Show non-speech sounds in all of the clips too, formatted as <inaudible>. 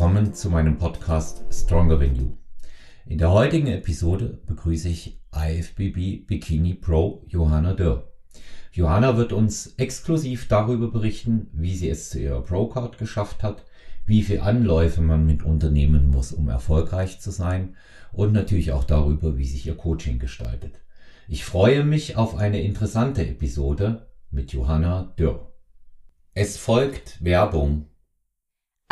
willkommen zu meinem Podcast Stronger Than You. In der heutigen Episode begrüße ich IFBB Bikini Pro Johanna Dörr. Johanna wird uns exklusiv darüber berichten, wie sie es zu ihrer Pro-Card geschafft hat, wie viele Anläufe man mit unternehmen muss, um erfolgreich zu sein und natürlich auch darüber, wie sich ihr Coaching gestaltet. Ich freue mich auf eine interessante Episode mit Johanna Dürr. Es folgt Werbung.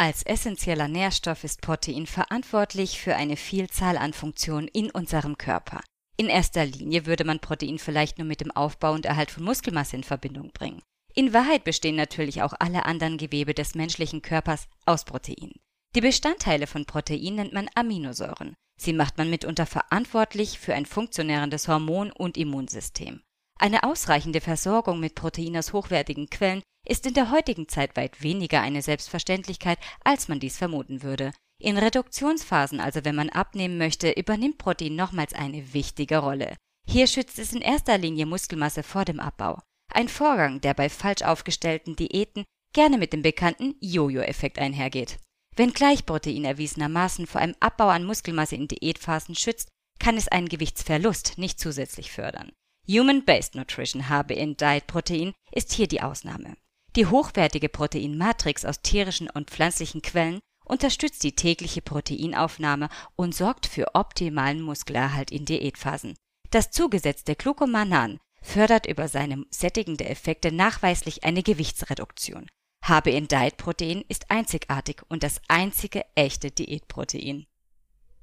Als essentieller Nährstoff ist Protein verantwortlich für eine Vielzahl an Funktionen in unserem Körper. In erster Linie würde man Protein vielleicht nur mit dem Aufbau und Erhalt von Muskelmasse in Verbindung bringen. In Wahrheit bestehen natürlich auch alle anderen Gewebe des menschlichen Körpers aus Protein. Die Bestandteile von Protein nennt man Aminosäuren. Sie macht man mitunter verantwortlich für ein funktionierendes Hormon- und Immunsystem. Eine ausreichende Versorgung mit Protein aus hochwertigen Quellen ist in der heutigen Zeit weit weniger eine Selbstverständlichkeit, als man dies vermuten würde. In Reduktionsphasen, also wenn man abnehmen möchte, übernimmt Protein nochmals eine wichtige Rolle. Hier schützt es in erster Linie Muskelmasse vor dem Abbau. Ein Vorgang, der bei falsch aufgestellten Diäten gerne mit dem bekannten Jojo-Effekt einhergeht. Wenngleich Protein erwiesenermaßen vor einem Abbau an Muskelmasse in Diätphasen schützt, kann es einen Gewichtsverlust nicht zusätzlich fördern. Human-Based Nutrition HBN Diet Protein ist hier die Ausnahme. Die hochwertige Proteinmatrix aus tierischen und pflanzlichen Quellen unterstützt die tägliche Proteinaufnahme und sorgt für optimalen Muskelerhalt in Diätphasen. Das zugesetzte Glucomanan fördert über seine sättigende Effekte nachweislich eine Gewichtsreduktion. HBN Diet Protein ist einzigartig und das einzige echte Diätprotein.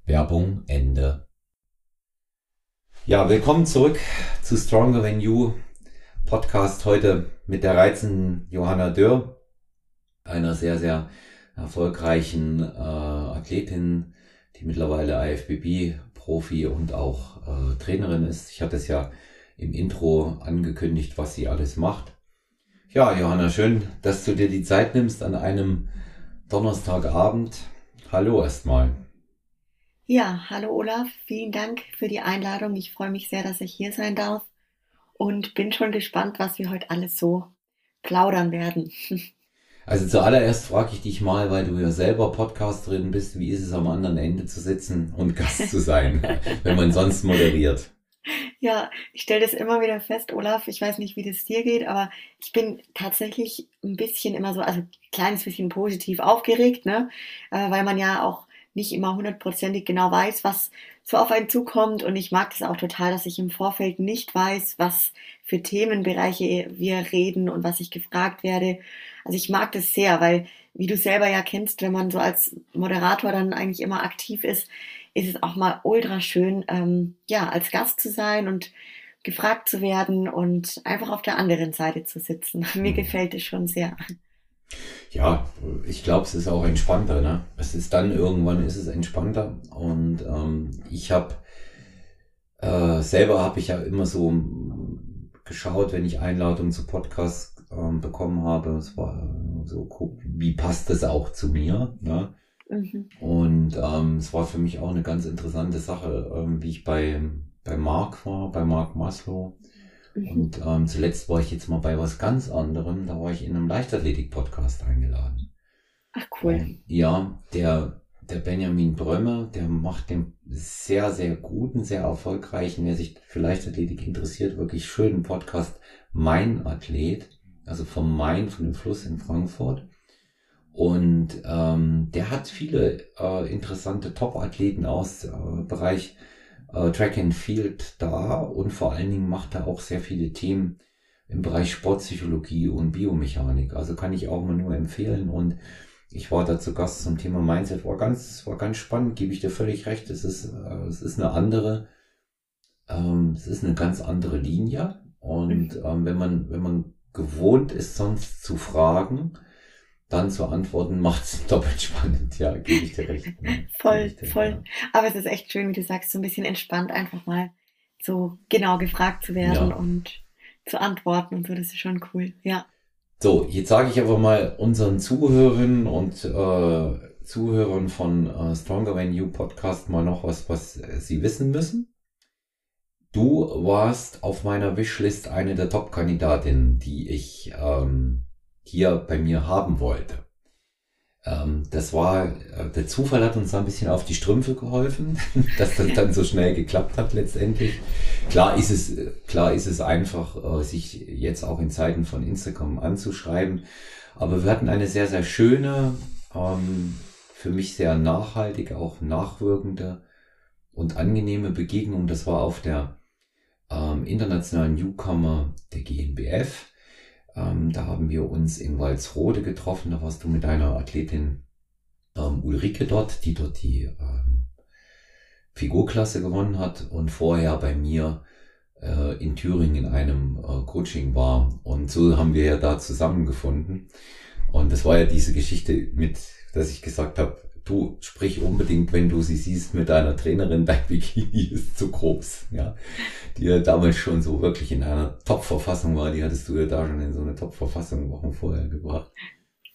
Werbung Ende. Ja, willkommen zurück zu Stronger Than You Podcast heute mit der reizenden Johanna Dürr, einer sehr, sehr erfolgreichen äh, Athletin, die mittlerweile IFBB-Profi und auch äh, Trainerin ist. Ich hatte es ja im Intro angekündigt, was sie alles macht. Ja, Johanna, schön, dass du dir die Zeit nimmst an einem Donnerstagabend. Hallo erstmal. Ja, hallo Olaf, vielen Dank für die Einladung. Ich freue mich sehr, dass ich hier sein darf und bin schon gespannt, was wir heute alles so plaudern werden. <laughs> Also zuallererst frage ich dich mal, weil du ja selber Podcasterin bist, wie ist es am anderen Ende zu sitzen und Gast zu sein, <laughs> wenn man sonst moderiert? Ja, ich stelle das immer wieder fest, Olaf. Ich weiß nicht, wie das dir geht, aber ich bin tatsächlich ein bisschen immer so, also ein kleines bisschen positiv aufgeregt, ne? Äh, weil man ja auch nicht immer hundertprozentig genau weiß, was so auf einen zukommt. Und ich mag das auch total, dass ich im Vorfeld nicht weiß, was für Themenbereiche wir reden und was ich gefragt werde. Also ich mag das sehr, weil, wie du selber ja kennst, wenn man so als Moderator dann eigentlich immer aktiv ist, ist es auch mal ultra schön, ähm, ja, als Gast zu sein und gefragt zu werden und einfach auf der anderen Seite zu sitzen. <laughs> Mir mhm. gefällt es schon sehr. Ja, ich glaube, es ist auch entspannter. Ne? Es ist dann irgendwann ist es entspannter. Und ähm, ich habe äh, selber habe ich ja immer so geschaut, wenn ich Einladungen zu Podcasts ähm, bekommen habe. Es war äh, so, guck, wie passt das auch zu mir? Ne? Mhm. Und ähm, es war für mich auch eine ganz interessante Sache, ähm, wie ich bei, bei Mark war, bei Mark Maslow. Mhm. Und ähm, zuletzt war ich jetzt mal bei was ganz anderem. Da war ich in einem Leichtathletik-Podcast eingeladen. Ach cool. Und, ja, der, der Benjamin Brömme, der macht den sehr, sehr guten, sehr erfolgreichen, wer sich für Leichtathletik interessiert, wirklich schönen Podcast Mein Athlet, also vom Main, von dem Fluss in Frankfurt. Und ähm, der hat viele äh, interessante Top-Athleten aus äh, Bereich äh, Track and Field da und vor allen Dingen macht er auch sehr viele Themen im Bereich Sportpsychologie und Biomechanik. Also kann ich auch mal nur empfehlen und ich war da zu Gast zum Thema Mindset, war ganz, war ganz spannend, gebe ich dir völlig recht. Es ist, äh, es ist eine andere, ähm, es ist eine ganz andere Linie. Und mhm. ähm, wenn man, wenn man gewohnt ist, sonst zu fragen, dann zu antworten, macht es <laughs> doppelt spannend. Ja, gebe ich dir recht. Ne? voll, dir, voll. Ja. Aber es ist echt schön, wie du sagst, so ein bisschen entspannt einfach mal so genau gefragt zu werden ja. und zu antworten und so. Das ist schon cool. Ja. So, jetzt sage ich aber mal unseren Zuhörern und äh, Zuhörern von äh, Stronger Than You Podcast mal noch was, was sie wissen müssen. Du warst auf meiner Wishlist eine der Top-Kandidatinnen, die ich ähm, hier bei mir haben wollte. ähm, das war, äh, der Zufall hat uns da ein bisschen auf die Strümpfe geholfen, <laughs> dass das dann so schnell geklappt hat letztendlich. Klar ist es, klar ist es einfach, äh, sich jetzt auch in Zeiten von Instagram anzuschreiben. Aber wir hatten eine sehr, sehr schöne, ähm, für mich sehr nachhaltige, auch nachwirkende und angenehme Begegnung. Das war auf der ähm, internationalen Newcomer der GNBF ähm, da haben wir uns in Walsrode getroffen. Da warst du mit deiner Athletin ähm, Ulrike dort, die dort die ähm, Figurklasse gewonnen hat und vorher bei mir äh, in Thüringen in einem äh, Coaching war. Und so haben wir ja da zusammengefunden. Und das war ja diese Geschichte mit, dass ich gesagt habe, du sprich unbedingt, wenn du sie siehst mit deiner Trainerin, dein <laughs> Bikini ist zu groß, ja. Die ja damals schon so wirklich in einer Top-Verfassung war, die hattest du ja da schon in so eine Top-Verfassung Wochen vorher gebracht.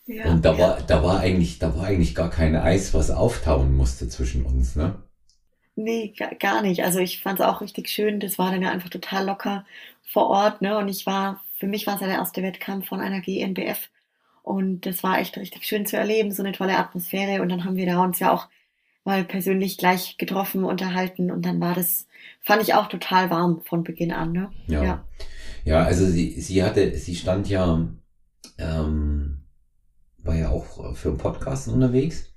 Ja, und da ja. war, da war eigentlich, da war eigentlich gar kein Eis, was auftauen musste zwischen uns, ne? Nee, gar nicht. Also ich fand es auch richtig schön. Das war dann ja einfach total locker vor Ort, ne? Und ich war, für mich war es ja der erste Wettkampf von einer GNBF und das war echt richtig schön zu erleben, so eine tolle Atmosphäre. Und dann haben wir da uns ja auch mal persönlich gleich getroffen, unterhalten. Und dann war das, fand ich auch total warm von Beginn an. Ne? Ja. ja. Ja, also sie, sie hatte, sie stand ja, ähm, war ja auch für einen Podcast unterwegs.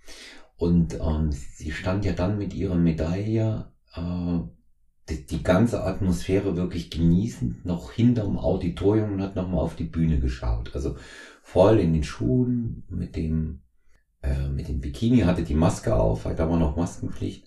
Und ähm, sie stand ja dann mit ihrer Medaille äh, die, die ganze Atmosphäre wirklich genießend noch hinterm Auditorium und hat nochmal auf die Bühne geschaut. Also voll in den Schuhen mit dem, äh, mit dem Bikini, hatte die Maske auf, da war noch Maskenpflicht.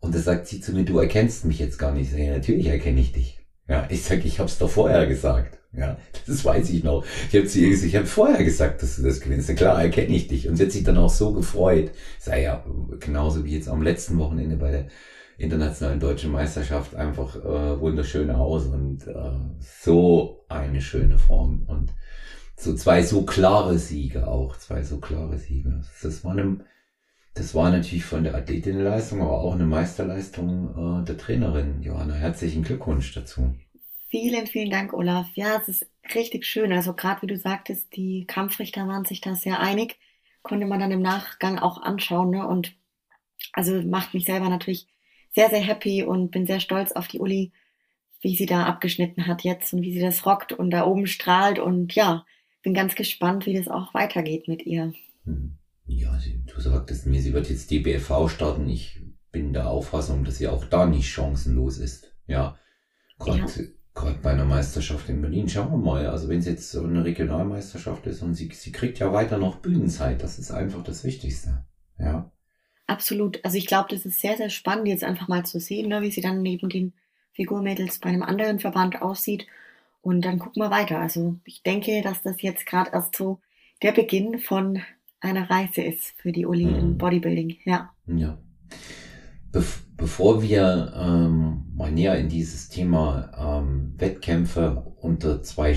Und da sagt sie zu mir, du erkennst mich jetzt gar nicht. Ja, natürlich erkenne ich dich. Ja, ich sag, ich hab's doch vorher gesagt. Ja, das weiß ich noch. Ich habe gesagt, ich habe vorher gesagt, dass du das gewinnst. klar, erkenne ich dich. Und sie hat sich dann auch so gefreut. Sei ja genauso wie jetzt am letzten Wochenende bei der internationalen deutschen Meisterschaft einfach äh, wunderschön aus und äh, so eine schöne Form. Und so zwei so klare Siege auch, zwei so klare Siege. Das war, eine, das war natürlich von der Athletinnenleistung, aber auch eine Meisterleistung äh, der Trainerin. Johanna, herzlichen Glückwunsch dazu. Vielen, vielen Dank, Olaf. Ja, es ist richtig schön. Also gerade wie du sagtest, die Kampfrichter waren sich da sehr einig. Konnte man dann im Nachgang auch anschauen. Ne? Und also macht mich selber natürlich sehr, sehr happy und bin sehr stolz auf die Uli, wie sie da abgeschnitten hat jetzt und wie sie das rockt und da oben strahlt. Und ja, bin ganz gespannt, wie das auch weitergeht mit ihr. Hm. Ja, du sagtest mir, sie wird jetzt die BFV starten. Ich bin der Auffassung, dass sie auch da nicht chancenlos ist. Ja, gerade ja. bei einer Meisterschaft in Berlin. Schauen wir mal. Also wenn es jetzt so eine Regionalmeisterschaft ist und sie, sie kriegt ja weiter noch Bühnenzeit, das ist einfach das Wichtigste. Ja. Absolut. Also ich glaube, das ist sehr, sehr spannend, jetzt einfach mal zu sehen, ne, wie sie dann neben den Figurmädels bei einem anderen Verband aussieht und dann gucken wir weiter. Also ich denke, dass das jetzt gerade erst so der Beginn von einer Reise ist für die Uli mhm. im Bodybuilding. Ja. Ja. Be bevor wir ähm, mal näher in dieses Thema ähm, Wettkämpfe unter zwei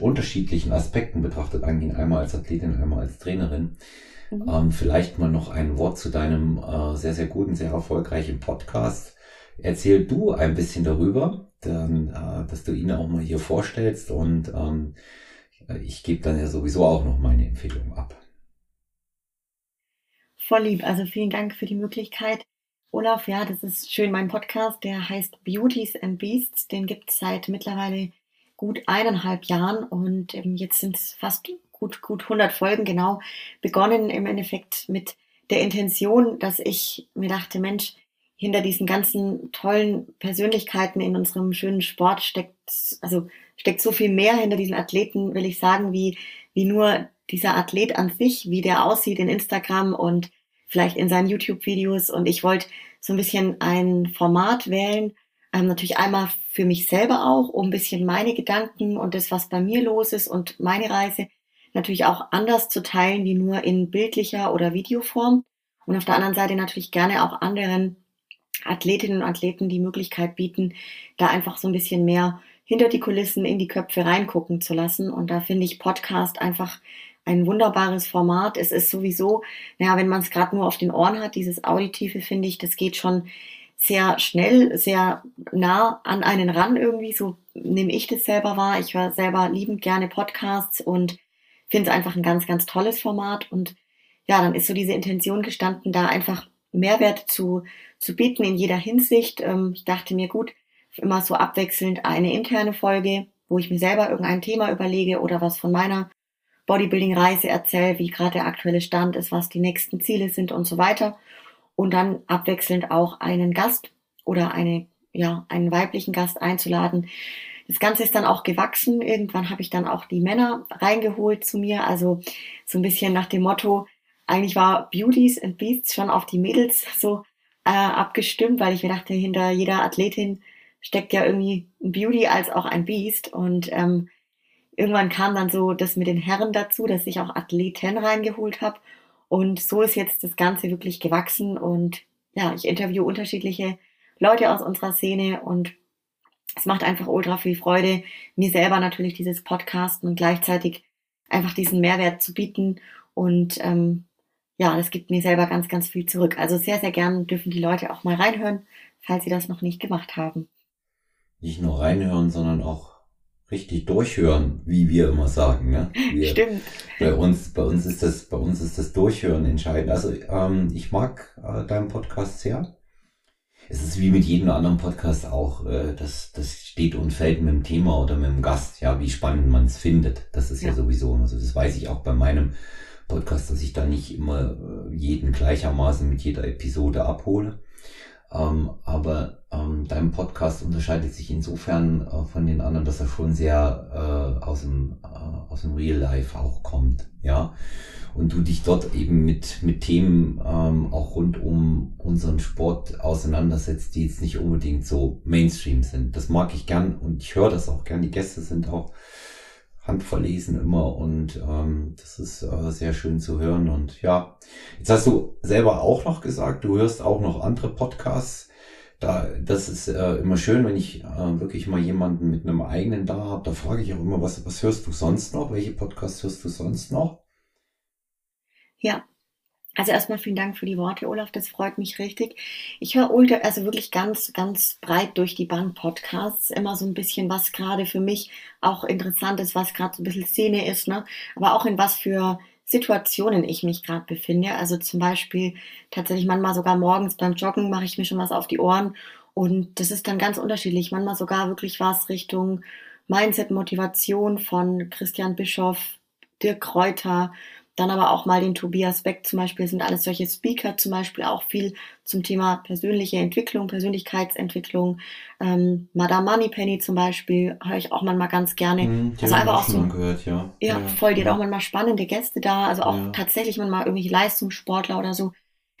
unterschiedlichen Aspekten betrachtet eingehen, einmal als Athletin, einmal als Trainerin, mhm. ähm, vielleicht mal noch ein Wort zu deinem äh, sehr, sehr guten, sehr erfolgreichen Podcast. Erzähl du ein bisschen darüber, dann, äh, dass du ihn auch mal hier vorstellst und ähm, ich gebe dann ja sowieso auch noch meine Empfehlung ab. Voll lieb, also vielen Dank für die Möglichkeit. Olaf, ja, das ist schön, mein Podcast, der heißt Beauties and Beasts, den gibt es seit mittlerweile gut eineinhalb Jahren und ähm, jetzt sind es fast gut, gut 100 Folgen, genau, begonnen im Endeffekt mit der Intention, dass ich mir dachte, Mensch, hinter diesen ganzen tollen Persönlichkeiten in unserem schönen Sport steckt, also steckt so viel mehr hinter diesen Athleten, will ich sagen, wie, wie nur dieser Athlet an sich, wie der aussieht in Instagram und vielleicht in seinen YouTube-Videos. Und ich wollte so ein bisschen ein Format wählen, ähm, natürlich einmal für mich selber auch, um ein bisschen meine Gedanken und das, was bei mir los ist und meine Reise natürlich auch anders zu teilen, wie nur in bildlicher oder Videoform. Und auf der anderen Seite natürlich gerne auch anderen Athletinnen und Athleten die Möglichkeit bieten, da einfach so ein bisschen mehr hinter die Kulissen in die Köpfe reingucken zu lassen. Und da finde ich Podcast einfach ein wunderbares Format. Es ist sowieso, naja, wenn man es gerade nur auf den Ohren hat, dieses Auditive, finde ich, das geht schon sehr schnell, sehr nah an einen ran irgendwie. So nehme ich das selber wahr. Ich höre selber liebend gerne Podcasts und finde es einfach ein ganz, ganz tolles Format. Und ja, dann ist so diese Intention gestanden, da einfach Mehrwert zu, zu bieten in jeder Hinsicht. Ähm, ich dachte mir, gut, immer so abwechselnd eine interne Folge, wo ich mir selber irgendein Thema überlege oder was von meiner Bodybuilding-Reise erzähle, wie gerade der aktuelle Stand ist, was die nächsten Ziele sind und so weiter. Und dann abwechselnd auch einen Gast oder eine, ja, einen weiblichen Gast einzuladen. Das Ganze ist dann auch gewachsen. Irgendwann habe ich dann auch die Männer reingeholt zu mir. Also so ein bisschen nach dem Motto, eigentlich war Beauties and Beasts schon auf die Mädels so äh, abgestimmt, weil ich mir dachte, hinter jeder Athletin steckt ja irgendwie ein Beauty als auch ein Beast. Und ähm, irgendwann kam dann so das mit den Herren dazu, dass ich auch Athleten reingeholt habe. Und so ist jetzt das Ganze wirklich gewachsen. Und ja, ich interview unterschiedliche Leute aus unserer Szene und es macht einfach ultra viel Freude, mir selber natürlich dieses Podcasten und gleichzeitig einfach diesen Mehrwert zu bieten. Und ähm, ja, das gibt mir selber ganz, ganz viel zurück. Also sehr, sehr gern dürfen die Leute auch mal reinhören, falls sie das noch nicht gemacht haben. Nicht nur reinhören, sondern auch richtig durchhören, wie wir immer sagen. Ne? <laughs> Wir, Stimmt. Bei uns, bei uns ist das, bei uns ist das Durchhören entscheidend. Also ähm, ich mag äh, deinen Podcast sehr. Es ist wie mit jedem anderen Podcast auch, äh, das, das steht und fällt mit dem Thema oder mit dem Gast, ja, wie spannend man es findet. Das ist ja. ja sowieso immer so. Das weiß ich auch bei meinem Podcast, dass ich da nicht immer äh, jeden gleichermaßen mit jeder Episode abhole. Ähm, aber ähm, dein Podcast unterscheidet sich insofern äh, von den anderen, dass er schon sehr äh, aus dem äh, aus dem Real Life auch kommt, ja. Und du dich dort eben mit mit Themen ähm, auch rund um unseren Sport auseinandersetzt, die jetzt nicht unbedingt so Mainstream sind. Das mag ich gern und ich höre das auch gern. Die Gäste sind auch handverlesen immer und ähm, das ist äh, sehr schön zu hören. Und ja, jetzt hast du selber auch noch gesagt, du hörst auch noch andere Podcasts. Da, das ist äh, immer schön, wenn ich äh, wirklich mal jemanden mit einem eigenen da habe. Da frage ich auch immer, was, was hörst du sonst noch? Welche Podcasts hörst du sonst noch? Ja, also erstmal vielen Dank für die Worte, Olaf. Das freut mich richtig. Ich höre ultra, also wirklich ganz, ganz breit durch die Bank Podcasts. Immer so ein bisschen, was gerade für mich auch interessant ist, was gerade so ein bisschen Szene ist, ne? Aber auch in was für Situationen ich mich gerade befinde. Also zum Beispiel tatsächlich manchmal sogar morgens beim Joggen mache ich mir schon was auf die Ohren. Und das ist dann ganz unterschiedlich. Manchmal sogar wirklich was Richtung Mindset, Motivation von Christian Bischoff, Dirk Kräuter, dann aber auch mal den Tobias Beck zum Beispiel, sind alles solche Speaker zum Beispiel auch viel zum Thema persönliche Entwicklung, Persönlichkeitsentwicklung. Ähm, Madame Moneypenny zum Beispiel höre ich auch manchmal ganz gerne. Mhm, also einfach auch so. Gehört, ja. Ja, ja, voll, die ja. hat auch manchmal spannende Gäste da, also auch ja. tatsächlich manchmal irgendwelche Leistungssportler oder so.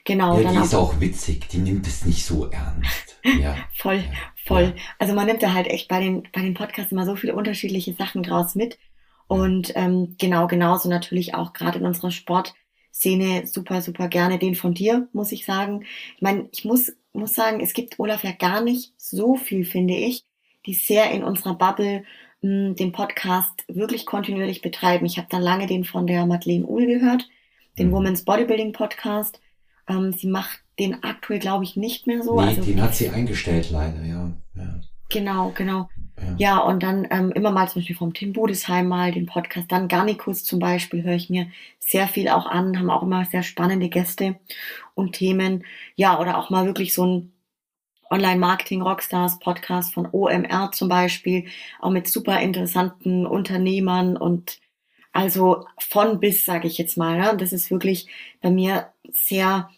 Genau. Ja, die ist auch witzig, die nimmt es nicht so ernst. <laughs> Ja. voll, voll. Also man nimmt da halt echt bei den, bei den Podcasts immer so viele unterschiedliche Sachen draus mit. Und ähm, genau, genauso natürlich auch gerade in unserer Sportszene super, super gerne den von dir, muss ich sagen. Ich meine, ich muss, muss sagen, es gibt Olaf ja gar nicht so viel, finde ich, die sehr in unserer Bubble mh, hm, den Podcast wirklich kontinuierlich betreiben. Ich habe dann lange den von der Madeleine Uhl gehört, den mhm. Women's Bodybuilding Podcast. Ähm, sie macht den aktuell, glaube ich, nicht mehr so. Nee, also, den hat sie eingestellt leider, ja. ja. Genau, genau. Ja, ja und dann ähm, immer mal zum Beispiel vom Tim Budesheim mal den Podcast, dann Garnikus zum Beispiel höre ich mir sehr viel auch an, haben auch immer sehr spannende Gäste und Themen. Ja, oder auch mal wirklich so ein Online-Marketing Rockstars Podcast von OMR zum Beispiel, auch mit super interessanten Unternehmern und also von bis, sage ich jetzt mal. Ne? Und das ist wirklich bei mir sehr,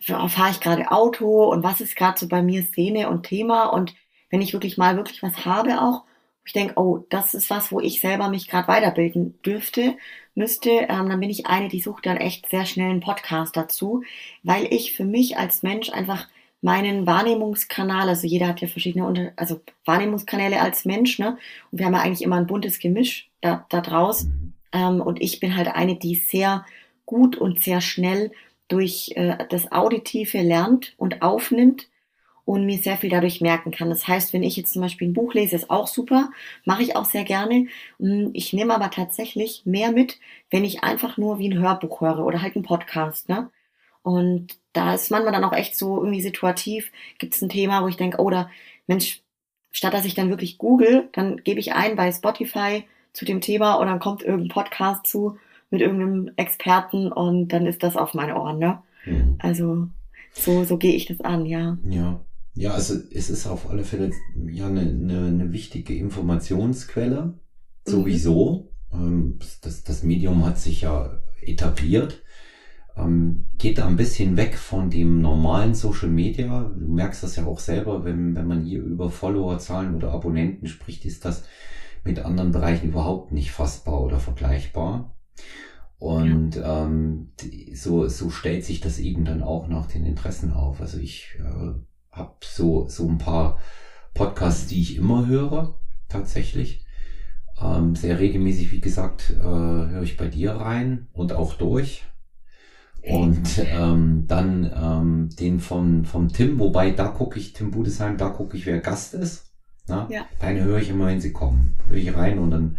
fahre ich gerade Auto und was ist gerade so bei mir Szene und Thema und wenn ich wirklich mal wirklich was habe auch, ich denke, oh, das ist was, wo ich selber mich gerade weiterbilden dürfte, müsste, ähm, dann bin ich eine, die sucht dann echt sehr schnell einen Podcast dazu, weil ich für mich als Mensch einfach meinen Wahrnehmungskanal, also jeder hat ja verschiedene, also Wahrnehmungskanäle als Mensch, ne? Und wir haben ja eigentlich immer ein buntes Gemisch da, da draus. Ähm, und ich bin halt eine, die sehr gut und sehr schnell durch äh, das Auditive lernt und aufnimmt und mir sehr viel dadurch merken kann. Das heißt, wenn ich jetzt zum Beispiel ein Buch lese, ist auch super, mache ich auch sehr gerne. Hm, ich nehme aber tatsächlich mehr mit, wenn ich einfach nur wie ein Hörbuch höre oder halt ein Podcast. Ne? Und da ist manchmal dann auch echt so irgendwie situativ, gibt es ein Thema, wo ich denke, oh, da, Mensch, statt dass ich dann wirklich google, dann gebe ich ein bei Spotify zu dem Thema und dann kommt irgendein Podcast zu mit irgendeinem Experten und dann ist das auf meine Ohren, ne? Mhm. Also so, so gehe ich das an, ja. Ja. Ja, also es ist auf alle Fälle ja eine, eine, eine wichtige Informationsquelle. Sowieso. Ähm, das, das Medium hat sich ja etabliert. Ähm, geht da ein bisschen weg von dem normalen Social Media. Du merkst das ja auch selber, wenn, wenn man hier über Followerzahlen oder Abonnenten spricht, ist das mit anderen Bereichen überhaupt nicht fassbar oder vergleichbar. Und ja. ähm, so, so stellt sich das eben dann auch nach den Interessen auf. Also ich äh, habe so, so ein paar Podcasts, die ich immer höre, tatsächlich. Ähm, sehr regelmäßig, wie gesagt, äh, höre ich bei dir rein und auch durch. Und ähm, dann ähm, den von, vom Tim, wobei da gucke ich, Tim Budesheim, da gucke ich, wer Gast ist. Na? Ja. Deine höre ich immer, wenn sie kommen. Höre ich rein und dann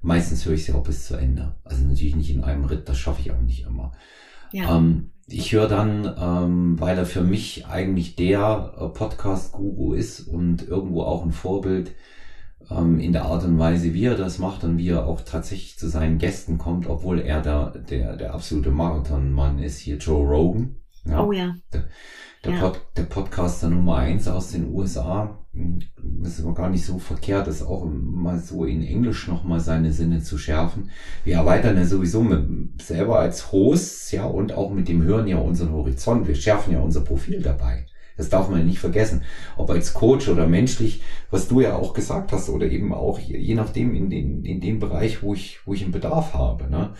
meistens höre ich sie auch bis zu Ende. Also natürlich nicht in einem Ritt, das schaffe ich auch nicht immer. Ja. Ähm, ich höre dann, ähm, weil er für mich eigentlich der äh, Podcast-Guru ist und irgendwo auch ein Vorbild ähm, in der Art und Weise, wie er das macht und wie er auch tatsächlich zu seinen Gästen kommt, obwohl er der, der, der absolute Marathonmann ist, hier Joe Rogan. Ja, oh ja. Der, der, ja. Pod, der Podcaster Nummer eins aus den USA, hm, das ist aber gar nicht so verkehrt, das auch mal so in Englisch nochmal seine Sinne zu schärfen. Wir erweitern ja sowieso mit, selber als Hosts, ja, und auch mit dem Hören ja unseren Horizont. Wir schärfen ja unser Profil dabei. Das darf man nicht vergessen. Ob als Coach oder menschlich, was du ja auch gesagt hast, oder eben auch je nachdem in, den, in dem Bereich, wo ich, wo ich einen Bedarf habe. Ne?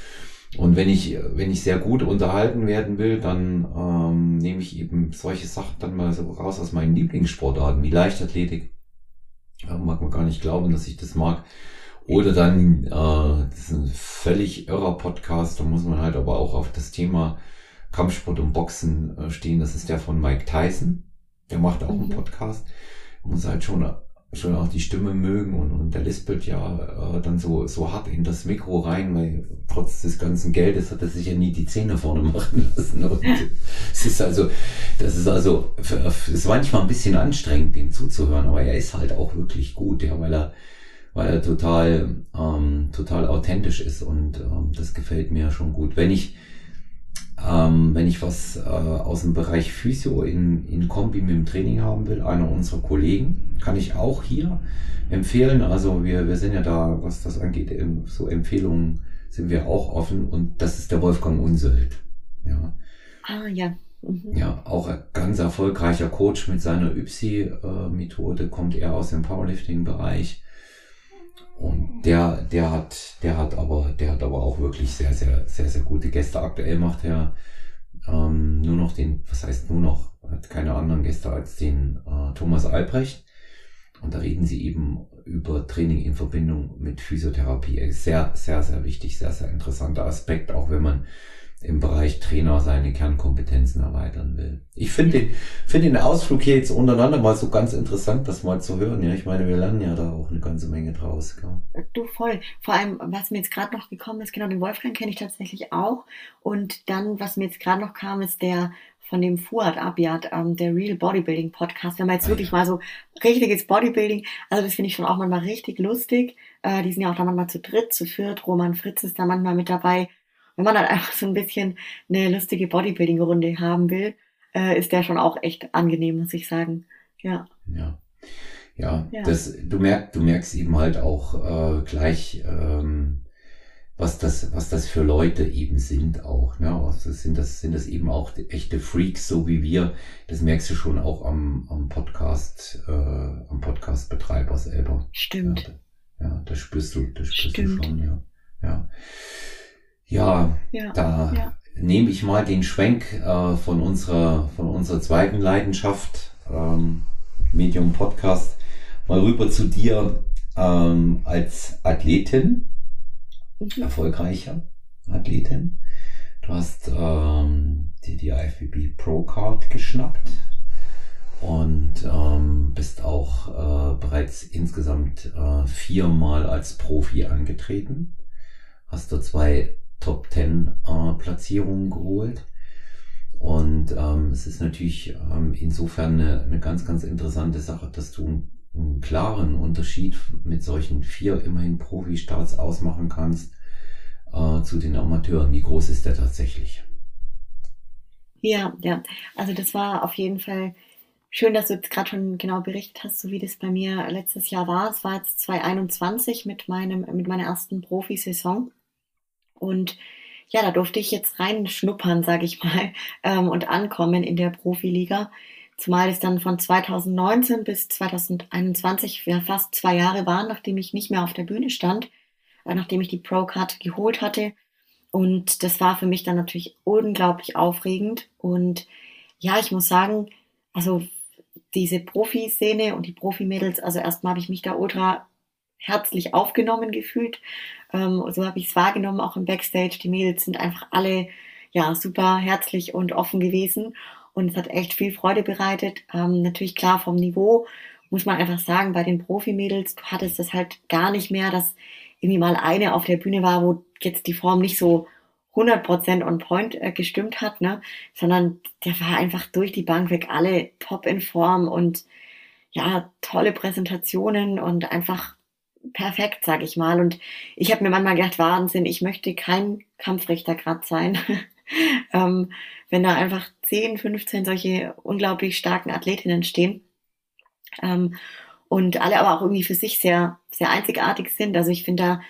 Und wenn ich, wenn ich sehr gut unterhalten werden will, dann ähm, nehme ich eben solche Sachen dann mal so raus aus meinen Lieblingssportarten, wie Leichtathletik. Ja, mag man gar nicht glauben, dass ich das mag. Oder dann, äh, das ist ein völlig irrer Podcast, da muss man halt aber auch auf das Thema Kampfsport und Boxen äh, stehen. Das ist der von Mike Tyson. Der macht auch mhm. einen Podcast. Man muss halt schon schon auch die Stimme mögen und, und der lispelt ja äh, dann so, so hart in das Mikro rein, weil trotz des ganzen Geldes hat er sich ja nie die Zähne vorne machen lassen. Und es ist also, das ist also, es ist manchmal ein bisschen anstrengend, dem zuzuhören, aber er ist halt auch wirklich gut, ja, weil er, weil er total, ähm, total authentisch ist und ähm, das gefällt mir schon gut. Wenn ich, ähm, wenn ich was äh, aus dem Bereich Physio in, in Kombi mit dem Training haben will, einer unserer Kollegen, kann ich auch hier empfehlen. Also wir, wir sind ja da, was das angeht, so Empfehlungen sind wir auch offen und das ist der Wolfgang Unseld. Ja. Ah, ja. Mhm. Ja, auch ein ganz erfolgreicher Coach mit seiner YPSI-Methode, kommt er aus dem Powerlifting-Bereich und der, der hat, der hat aber, der hat aber auch wirklich sehr, sehr, sehr, sehr gute Gäste. Aktuell macht er ähm, nur noch den, was heißt nur noch, hat keine anderen Gäste als den äh, Thomas Albrecht. Und da reden sie eben über Training in Verbindung mit Physiotherapie. Sehr, sehr, sehr wichtig, sehr, sehr interessanter Aspekt, auch wenn man im Bereich Trainer seine Kernkompetenzen erweitern will. Ich finde den, finde den Ausflug hier jetzt untereinander mal so ganz interessant, das mal zu hören. Ja, ich meine, wir lernen ja da auch eine ganze Menge draus. Gell? Du voll. Vor allem, was mir jetzt gerade noch gekommen ist, genau den Wolfgang kenne ich tatsächlich auch. Und dann, was mir jetzt gerade noch kam, ist der von dem Fuad Abiad, ähm, der Real Bodybuilding Podcast. Wenn man jetzt ah, wirklich ja. mal so richtiges Bodybuilding, also das finde ich schon auch manchmal richtig lustig. Äh, die sind ja auch da manchmal zu dritt, zu viert. Roman Fritz ist da manchmal mit dabei wenn man dann einfach so ein bisschen eine lustige Bodybuilding-Runde haben will, äh, ist der schon auch echt angenehm, muss ich sagen. Ja. Ja. Ja, ja. Das, du, merkst, du merkst eben halt auch äh, gleich, ähm, was das, was das für Leute eben sind auch. Ne? Also sind das, sind das eben auch echte Freaks, so wie wir. Das merkst du schon auch am, am Podcast, äh, am Podcast-Betreiber selber. Stimmt. Ja, ja, das spürst du, das spürst Stimmt. du schon, ja. ja. Ja, ja da ja. nehme ich mal den Schwenk äh, von unserer von unserer zweiten Leidenschaft, ähm, Medium Podcast, mal rüber zu dir ähm, als Athletin, mhm. erfolgreicher Athletin. Du hast ähm, dir die IFBB Pro Card geschnappt und ähm, bist auch äh, bereits insgesamt äh, viermal als Profi angetreten. Hast du zwei Top 10 äh, Platzierungen geholt. Und ähm, es ist natürlich ähm, insofern eine, eine ganz, ganz interessante Sache, dass du einen, einen klaren Unterschied mit solchen vier immerhin Profi-Starts ausmachen kannst äh, zu den Amateuren. Wie groß ist der tatsächlich? Ja, ja. Also das war auf jeden Fall schön, dass du jetzt gerade schon genau berichtet hast, so wie das bei mir letztes Jahr war. Es war jetzt 2021 mit meinem, mit meiner ersten Profisaison. Und ja, da durfte ich jetzt reinschnuppern, sage ich mal, <laughs> ähm, und ankommen in der Profiliga. Zumal es dann von 2019 bis 2021 ja fast zwei Jahre waren, nachdem ich nicht mehr auf der Bühne stand, äh, nachdem ich die Pro-Card geholt hatte. Und das war für mich dann natürlich unglaublich aufregend. Und ja, ich muss sagen, also diese Profiszene und die Profimädels, also erstmal habe ich mich da ultra herzlich aufgenommen gefühlt. Ähm, so habe ich es wahrgenommen, auch im Backstage. Die Mädels sind einfach alle ja super herzlich und offen gewesen und es hat echt viel Freude bereitet. Ähm, natürlich klar vom Niveau muss man einfach sagen, bei den Profimädels, du hattest das halt gar nicht mehr, dass irgendwie mal eine auf der Bühne war, wo jetzt die Form nicht so 100% on point äh, gestimmt hat, ne, sondern der war einfach durch die Bank weg alle top in Form und ja, tolle Präsentationen und einfach perfekt, sag ich mal. Und ich habe mir manchmal gedacht, Wahnsinn, ich möchte kein Kampfrichter grad sein. <laughs> ähm, wenn da einfach 10, 15 solche unglaublich starken Athletinnen stehen. Ähm, und alle aber auch irgendwie für sich sehr, sehr einzigartig sind. Also ich finde da,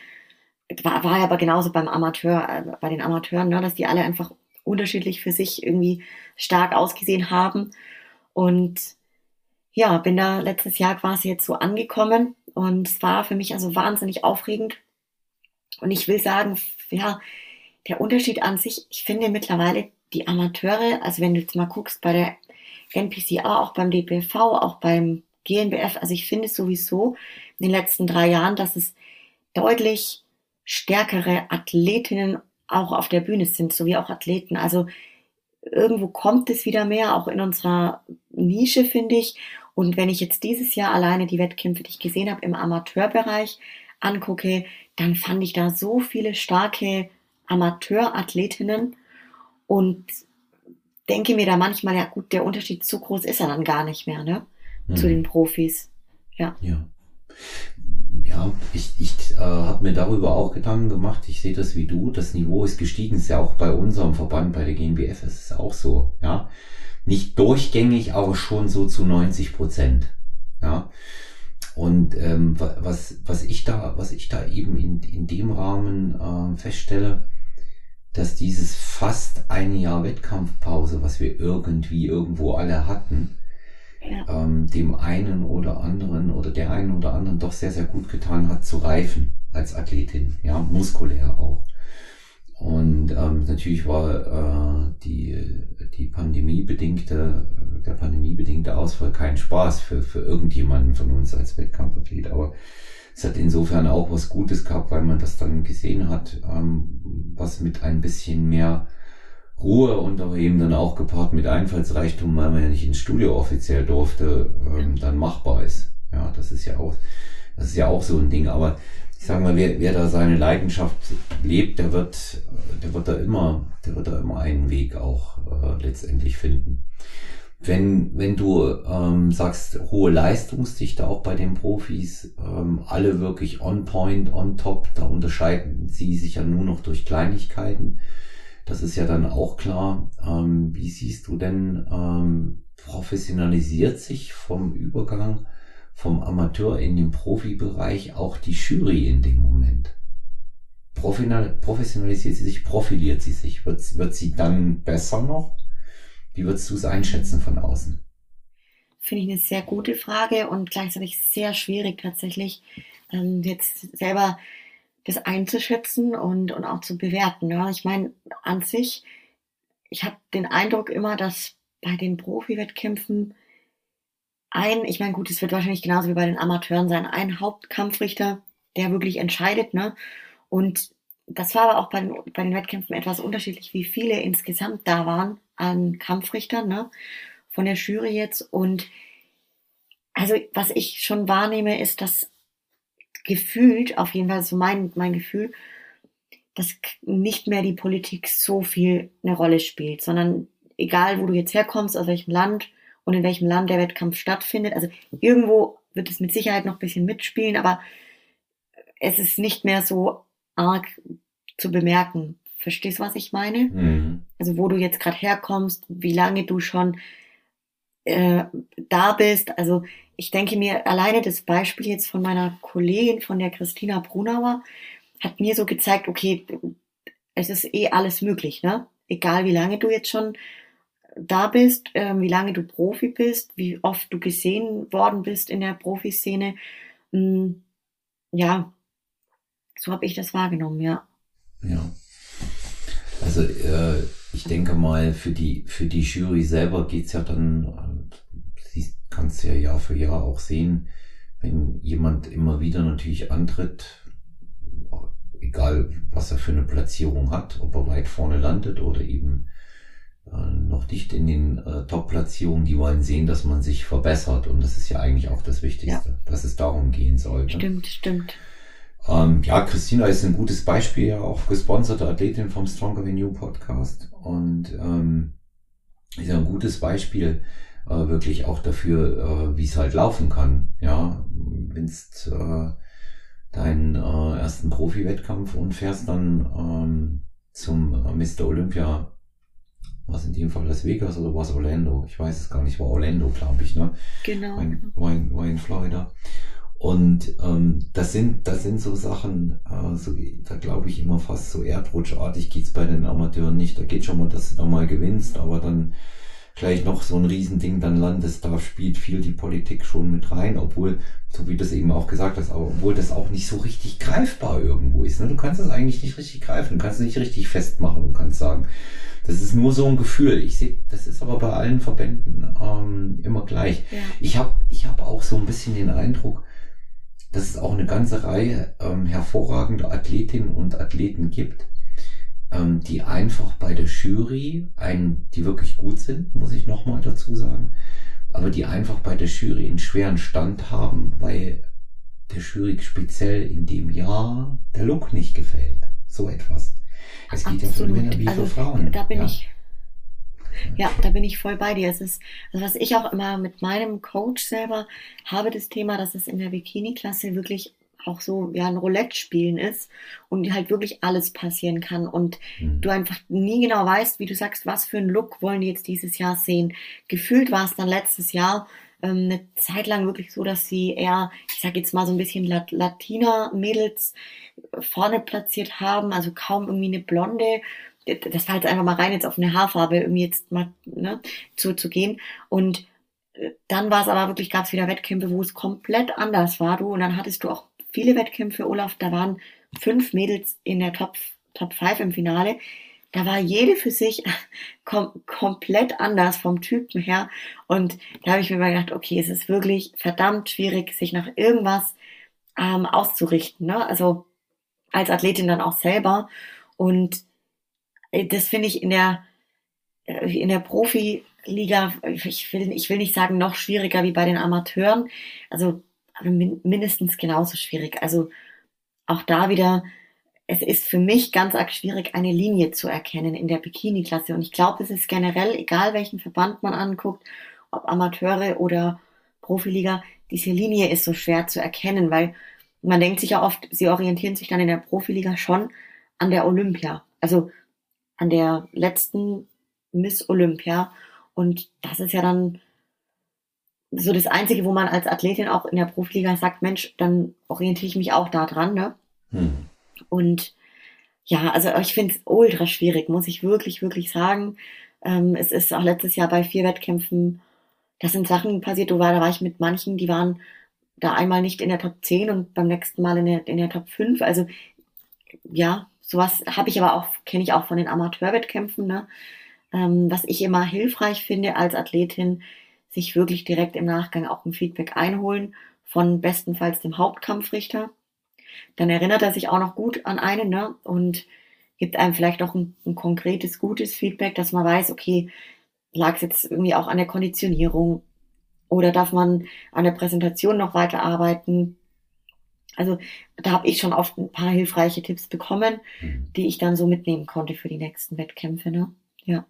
war, war ja aber genauso beim Amateur, äh, bei den Amateuren, ne, dass die alle einfach unterschiedlich für sich irgendwie stark ausgesehen haben. Und ja, bin da letztes Jahr quasi jetzt so angekommen und es war für mich also wahnsinnig aufregend. Und ich will sagen, ja, der Unterschied an sich, ich finde mittlerweile die Amateure, also wenn du jetzt mal guckst bei der NPCA, auch beim DPV, auch beim GNBF, also ich finde sowieso in den letzten drei Jahren, dass es deutlich stärkere Athletinnen auch auf der Bühne sind, sowie auch Athleten. Also irgendwo kommt es wieder mehr, auch in unserer Nische, finde ich. Und wenn ich jetzt dieses Jahr alleine die Wettkämpfe, die ich gesehen habe im Amateurbereich angucke, dann fand ich da so viele starke Amateurathletinnen und denke mir da manchmal, ja gut, der Unterschied so groß ist er dann gar nicht mehr, ne? Mhm. Zu den Profis. Ja. Ja. Ja, ich, ich äh, habe mir darüber auch Gedanken gemacht. Ich sehe das wie du. Das Niveau ist gestiegen. Ist ja auch bei unserem Verband, bei der GmbF, ist es auch so. Ja, nicht durchgängig, aber schon so zu 90 Prozent. Ja. Und ähm, was, was ich da, was ich da eben in, in dem Rahmen äh, feststelle, dass dieses fast ein Jahr Wettkampfpause, was wir irgendwie irgendwo alle hatten, ja. ähm, dem einen oder anderen oder der einen oder anderen doch sehr, sehr gut getan hat zu reifen als Athletin, ja, muskulär auch. Und ähm, natürlich war äh, die, die pandemiebedingte, der pandemiebedingte Ausfall kein Spaß für, für irgendjemanden von uns als Wettkampfathlet, aber es hat insofern auch was Gutes gehabt, weil man das dann gesehen hat, ähm, was mit ein bisschen mehr Ruhe und aber eben dann auch gepaart mit Einfallsreichtum, weil man ja nicht ins Studio offiziell durfte, ähm, dann machbar ist. Ja, das ist ja auch, das ist ja auch so ein Ding. Aber ich sage mal, wer, wer da seine Leidenschaft lebt, der wird, der wird da immer, der wird da immer einen Weg auch äh, letztendlich finden. Wenn, wenn du ähm, sagst, hohe Leistungsdichte auch bei den Profis, ähm, alle wirklich on point, on top, da unterscheiden sie sich ja nur noch durch Kleinigkeiten. Das ist ja dann auch klar. Ähm, wie siehst du denn, ähm, professionalisiert sich vom Übergang vom Amateur in den Profibereich auch die Jury in dem Moment? Professionalisiert sie sich, profiliert sie sich? Wird, wird sie dann besser noch? Wie würdest du es einschätzen von außen? Finde ich eine sehr gute Frage und gleichzeitig sehr schwierig tatsächlich ähm, jetzt selber das einzuschätzen und, und auch zu bewerten. Ja. Ich meine, an sich, ich habe den Eindruck immer, dass bei den Profi-Wettkämpfen ein, ich meine, gut, es wird wahrscheinlich genauso wie bei den Amateuren sein, ein Hauptkampfrichter, der wirklich entscheidet, ne? Und das war aber auch bei den, bei den Wettkämpfen etwas unterschiedlich, wie viele insgesamt da waren an Kampfrichtern, ne? Von der Jury jetzt. Und also, was ich schon wahrnehme, ist, dass gefühlt, auf jeden Fall so mein, mein Gefühl, dass nicht mehr die Politik so viel eine Rolle spielt, sondern egal, wo du jetzt herkommst, aus welchem Land und in welchem Land der Wettkampf stattfindet, also irgendwo wird es mit Sicherheit noch ein bisschen mitspielen, aber es ist nicht mehr so arg zu bemerken. Verstehst du, was ich meine? Mhm. Also wo du jetzt gerade herkommst, wie lange du schon äh, da bist. Also ich denke mir, alleine das Beispiel jetzt von meiner Kollegin, von der Christina Brunauer, hat mir so gezeigt, okay, es ist eh alles möglich, ne? Egal wie lange du jetzt schon da bist, äh, wie lange du Profi bist, wie oft du gesehen worden bist in der Profiszene. Mh, ja, so habe ich das wahrgenommen, ja. Ja. Also äh, ich denke mal, für die, für die Jury selber geht's ja dann, äh, sie kannst ja Jahr für Jahr auch sehen, wenn jemand immer wieder natürlich antritt, egal was er für eine Platzierung hat, ob er weit vorne landet oder eben noch nicht in den äh, Top-Platzierungen, die wollen sehen, dass man sich verbessert und das ist ja eigentlich auch das Wichtigste, ja. dass es darum gehen sollte. Stimmt, stimmt. Ähm, ja, Christina ist ein gutes Beispiel, ja auch gesponserte Athletin vom Stronger Than You Podcast und ähm, ist ja ein gutes Beispiel äh, wirklich auch dafür, äh, wie es halt laufen kann. Ja, gewinnst äh, deinen äh, ersten Profi-Wettkampf und fährst dann ähm, zum äh, Mr. Olympia was in dem Fall Las Vegas oder was Orlando? Ich weiß es gar nicht, war Orlando, glaube ich, ne? Genau. War in, war in, war in Florida. Und ähm, das sind das sind so Sachen, äh, so, da glaube ich immer fast so erdrutschartig geht's bei den Amateuren nicht. Da geht schon mal, dass du da mal gewinnst, aber dann gleich noch so ein Riesending dann landest, da spielt viel die Politik schon mit rein, obwohl, so wie du es eben auch gesagt hast, aber obwohl das auch nicht so richtig greifbar irgendwo ist. Ne? Du kannst das eigentlich nicht richtig greifen, du kannst es nicht richtig festmachen und kannst sagen, das ist nur so ein Gefühl. Ich sehe, das ist aber bei allen Verbänden ähm, immer gleich. Ja. Ich habe ich hab auch so ein bisschen den Eindruck, dass es auch eine ganze Reihe ähm, hervorragender Athletinnen und Athleten gibt, ähm, die einfach bei der Jury, ein, die wirklich gut sind, muss ich nochmal dazu sagen, aber die einfach bei der Jury einen schweren Stand haben, weil der Jury speziell in dem Jahr der Look nicht gefällt. So etwas. Es geht Absolut. ja für Männer wie also, für Frauen. Da bin ja. ich ja, da bin ich voll bei dir. Es ist, also was ich auch immer mit meinem Coach selber habe, das Thema, dass es in der Bikini-Klasse wirklich auch so ja ein Roulette spielen ist und halt wirklich alles passieren kann und mhm. du einfach nie genau weißt, wie du sagst, was für einen Look wollen die jetzt dieses Jahr sehen. Gefühlt war es dann letztes Jahr ähm, eine Zeit lang wirklich so, dass sie eher, ich sag jetzt mal so ein bisschen Lat Latina-Mädels vorne platziert haben, also kaum irgendwie eine Blonde das war jetzt einfach mal rein jetzt auf eine Haarfarbe irgendwie jetzt mal ne, zuzugehen. Und äh, dann war es aber wirklich, gab es wieder Wettkämpfe, wo es komplett anders war, du. Und dann hattest du auch viele Wettkämpfe, Olaf, da waren fünf Mädels in der Top, Top 5 im Finale. Da war jede für sich <laughs> kom komplett anders vom Typen her. Und da habe ich mir mal gedacht, okay, es ist wirklich verdammt schwierig, sich nach irgendwas ähm, auszurichten. Ne? Also als Athletin dann auch selber. Und äh, das finde ich in der, äh, in der Profiliga, ich will, ich will nicht sagen noch schwieriger wie bei den Amateuren, also mindestens genauso schwierig. Also auch da wieder, es ist für mich ganz arg schwierig, eine Linie zu erkennen in der Bikini-Klasse. Und ich glaube, es ist generell, egal welchen Verband man anguckt, ob Amateure oder Profiliga, diese Linie ist so schwer zu erkennen, weil man denkt sich ja oft, sie orientieren sich dann in der Profiliga schon an der Olympia. Also an der letzten Miss Olympia. Und das ist ja dann so das Einzige, wo man als Athletin auch in der Profiliga sagt, Mensch, dann orientiere ich mich auch da dran. Ne? Hm. Und ja, also ich finde es ultra schwierig, muss ich wirklich, wirklich sagen. Ähm, es ist auch letztes Jahr bei vier Wettkämpfen, das sind Sachen passiert, da war ich mit manchen, die waren da einmal nicht in der Top 10 und beim nächsten Mal in der, in der Top 5. Also ja, Sowas habe ich aber auch, kenne ich auch von den Amateurwettkämpfen, ne? Ähm, was ich immer hilfreich finde als Athletin, sich wirklich direkt im Nachgang auch ein Feedback einholen von bestenfalls dem Hauptkampfrichter. Dann erinnert er sich auch noch gut an einen ne? und gibt einem vielleicht auch ein, ein konkretes, gutes Feedback, dass man weiß, okay, lag es jetzt irgendwie auch an der Konditionierung oder darf man an der Präsentation noch weiter arbeiten? Also da habe ich schon oft ein paar hilfreiche Tipps bekommen, mhm. die ich dann so mitnehmen konnte für die nächsten Wettkämpfe. Ne? Ja.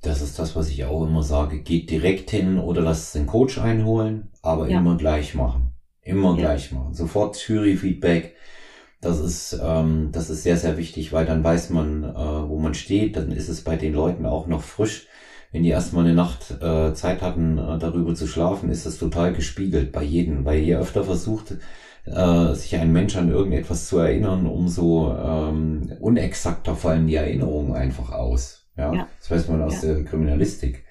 Das ist das, was ich auch immer sage. Geht direkt hin oder lasst den Coach einholen, aber ja. immer gleich machen. Immer ja. gleich machen. Sofort Jury-Feedback. Das ist, ähm, das ist sehr, sehr wichtig, weil dann weiß man, äh, wo man steht. Dann ist es bei den Leuten auch noch frisch. Wenn die erstmal eine Nacht äh, Zeit hatten, äh, darüber zu schlafen, ist das total gespiegelt bei jedem. Weil je öfter versucht, äh, sich ein Mensch an irgendetwas zu erinnern, umso ähm, unexakter fallen die Erinnerungen einfach aus. Ja, ja. das weiß man aus ja. der Kriminalistik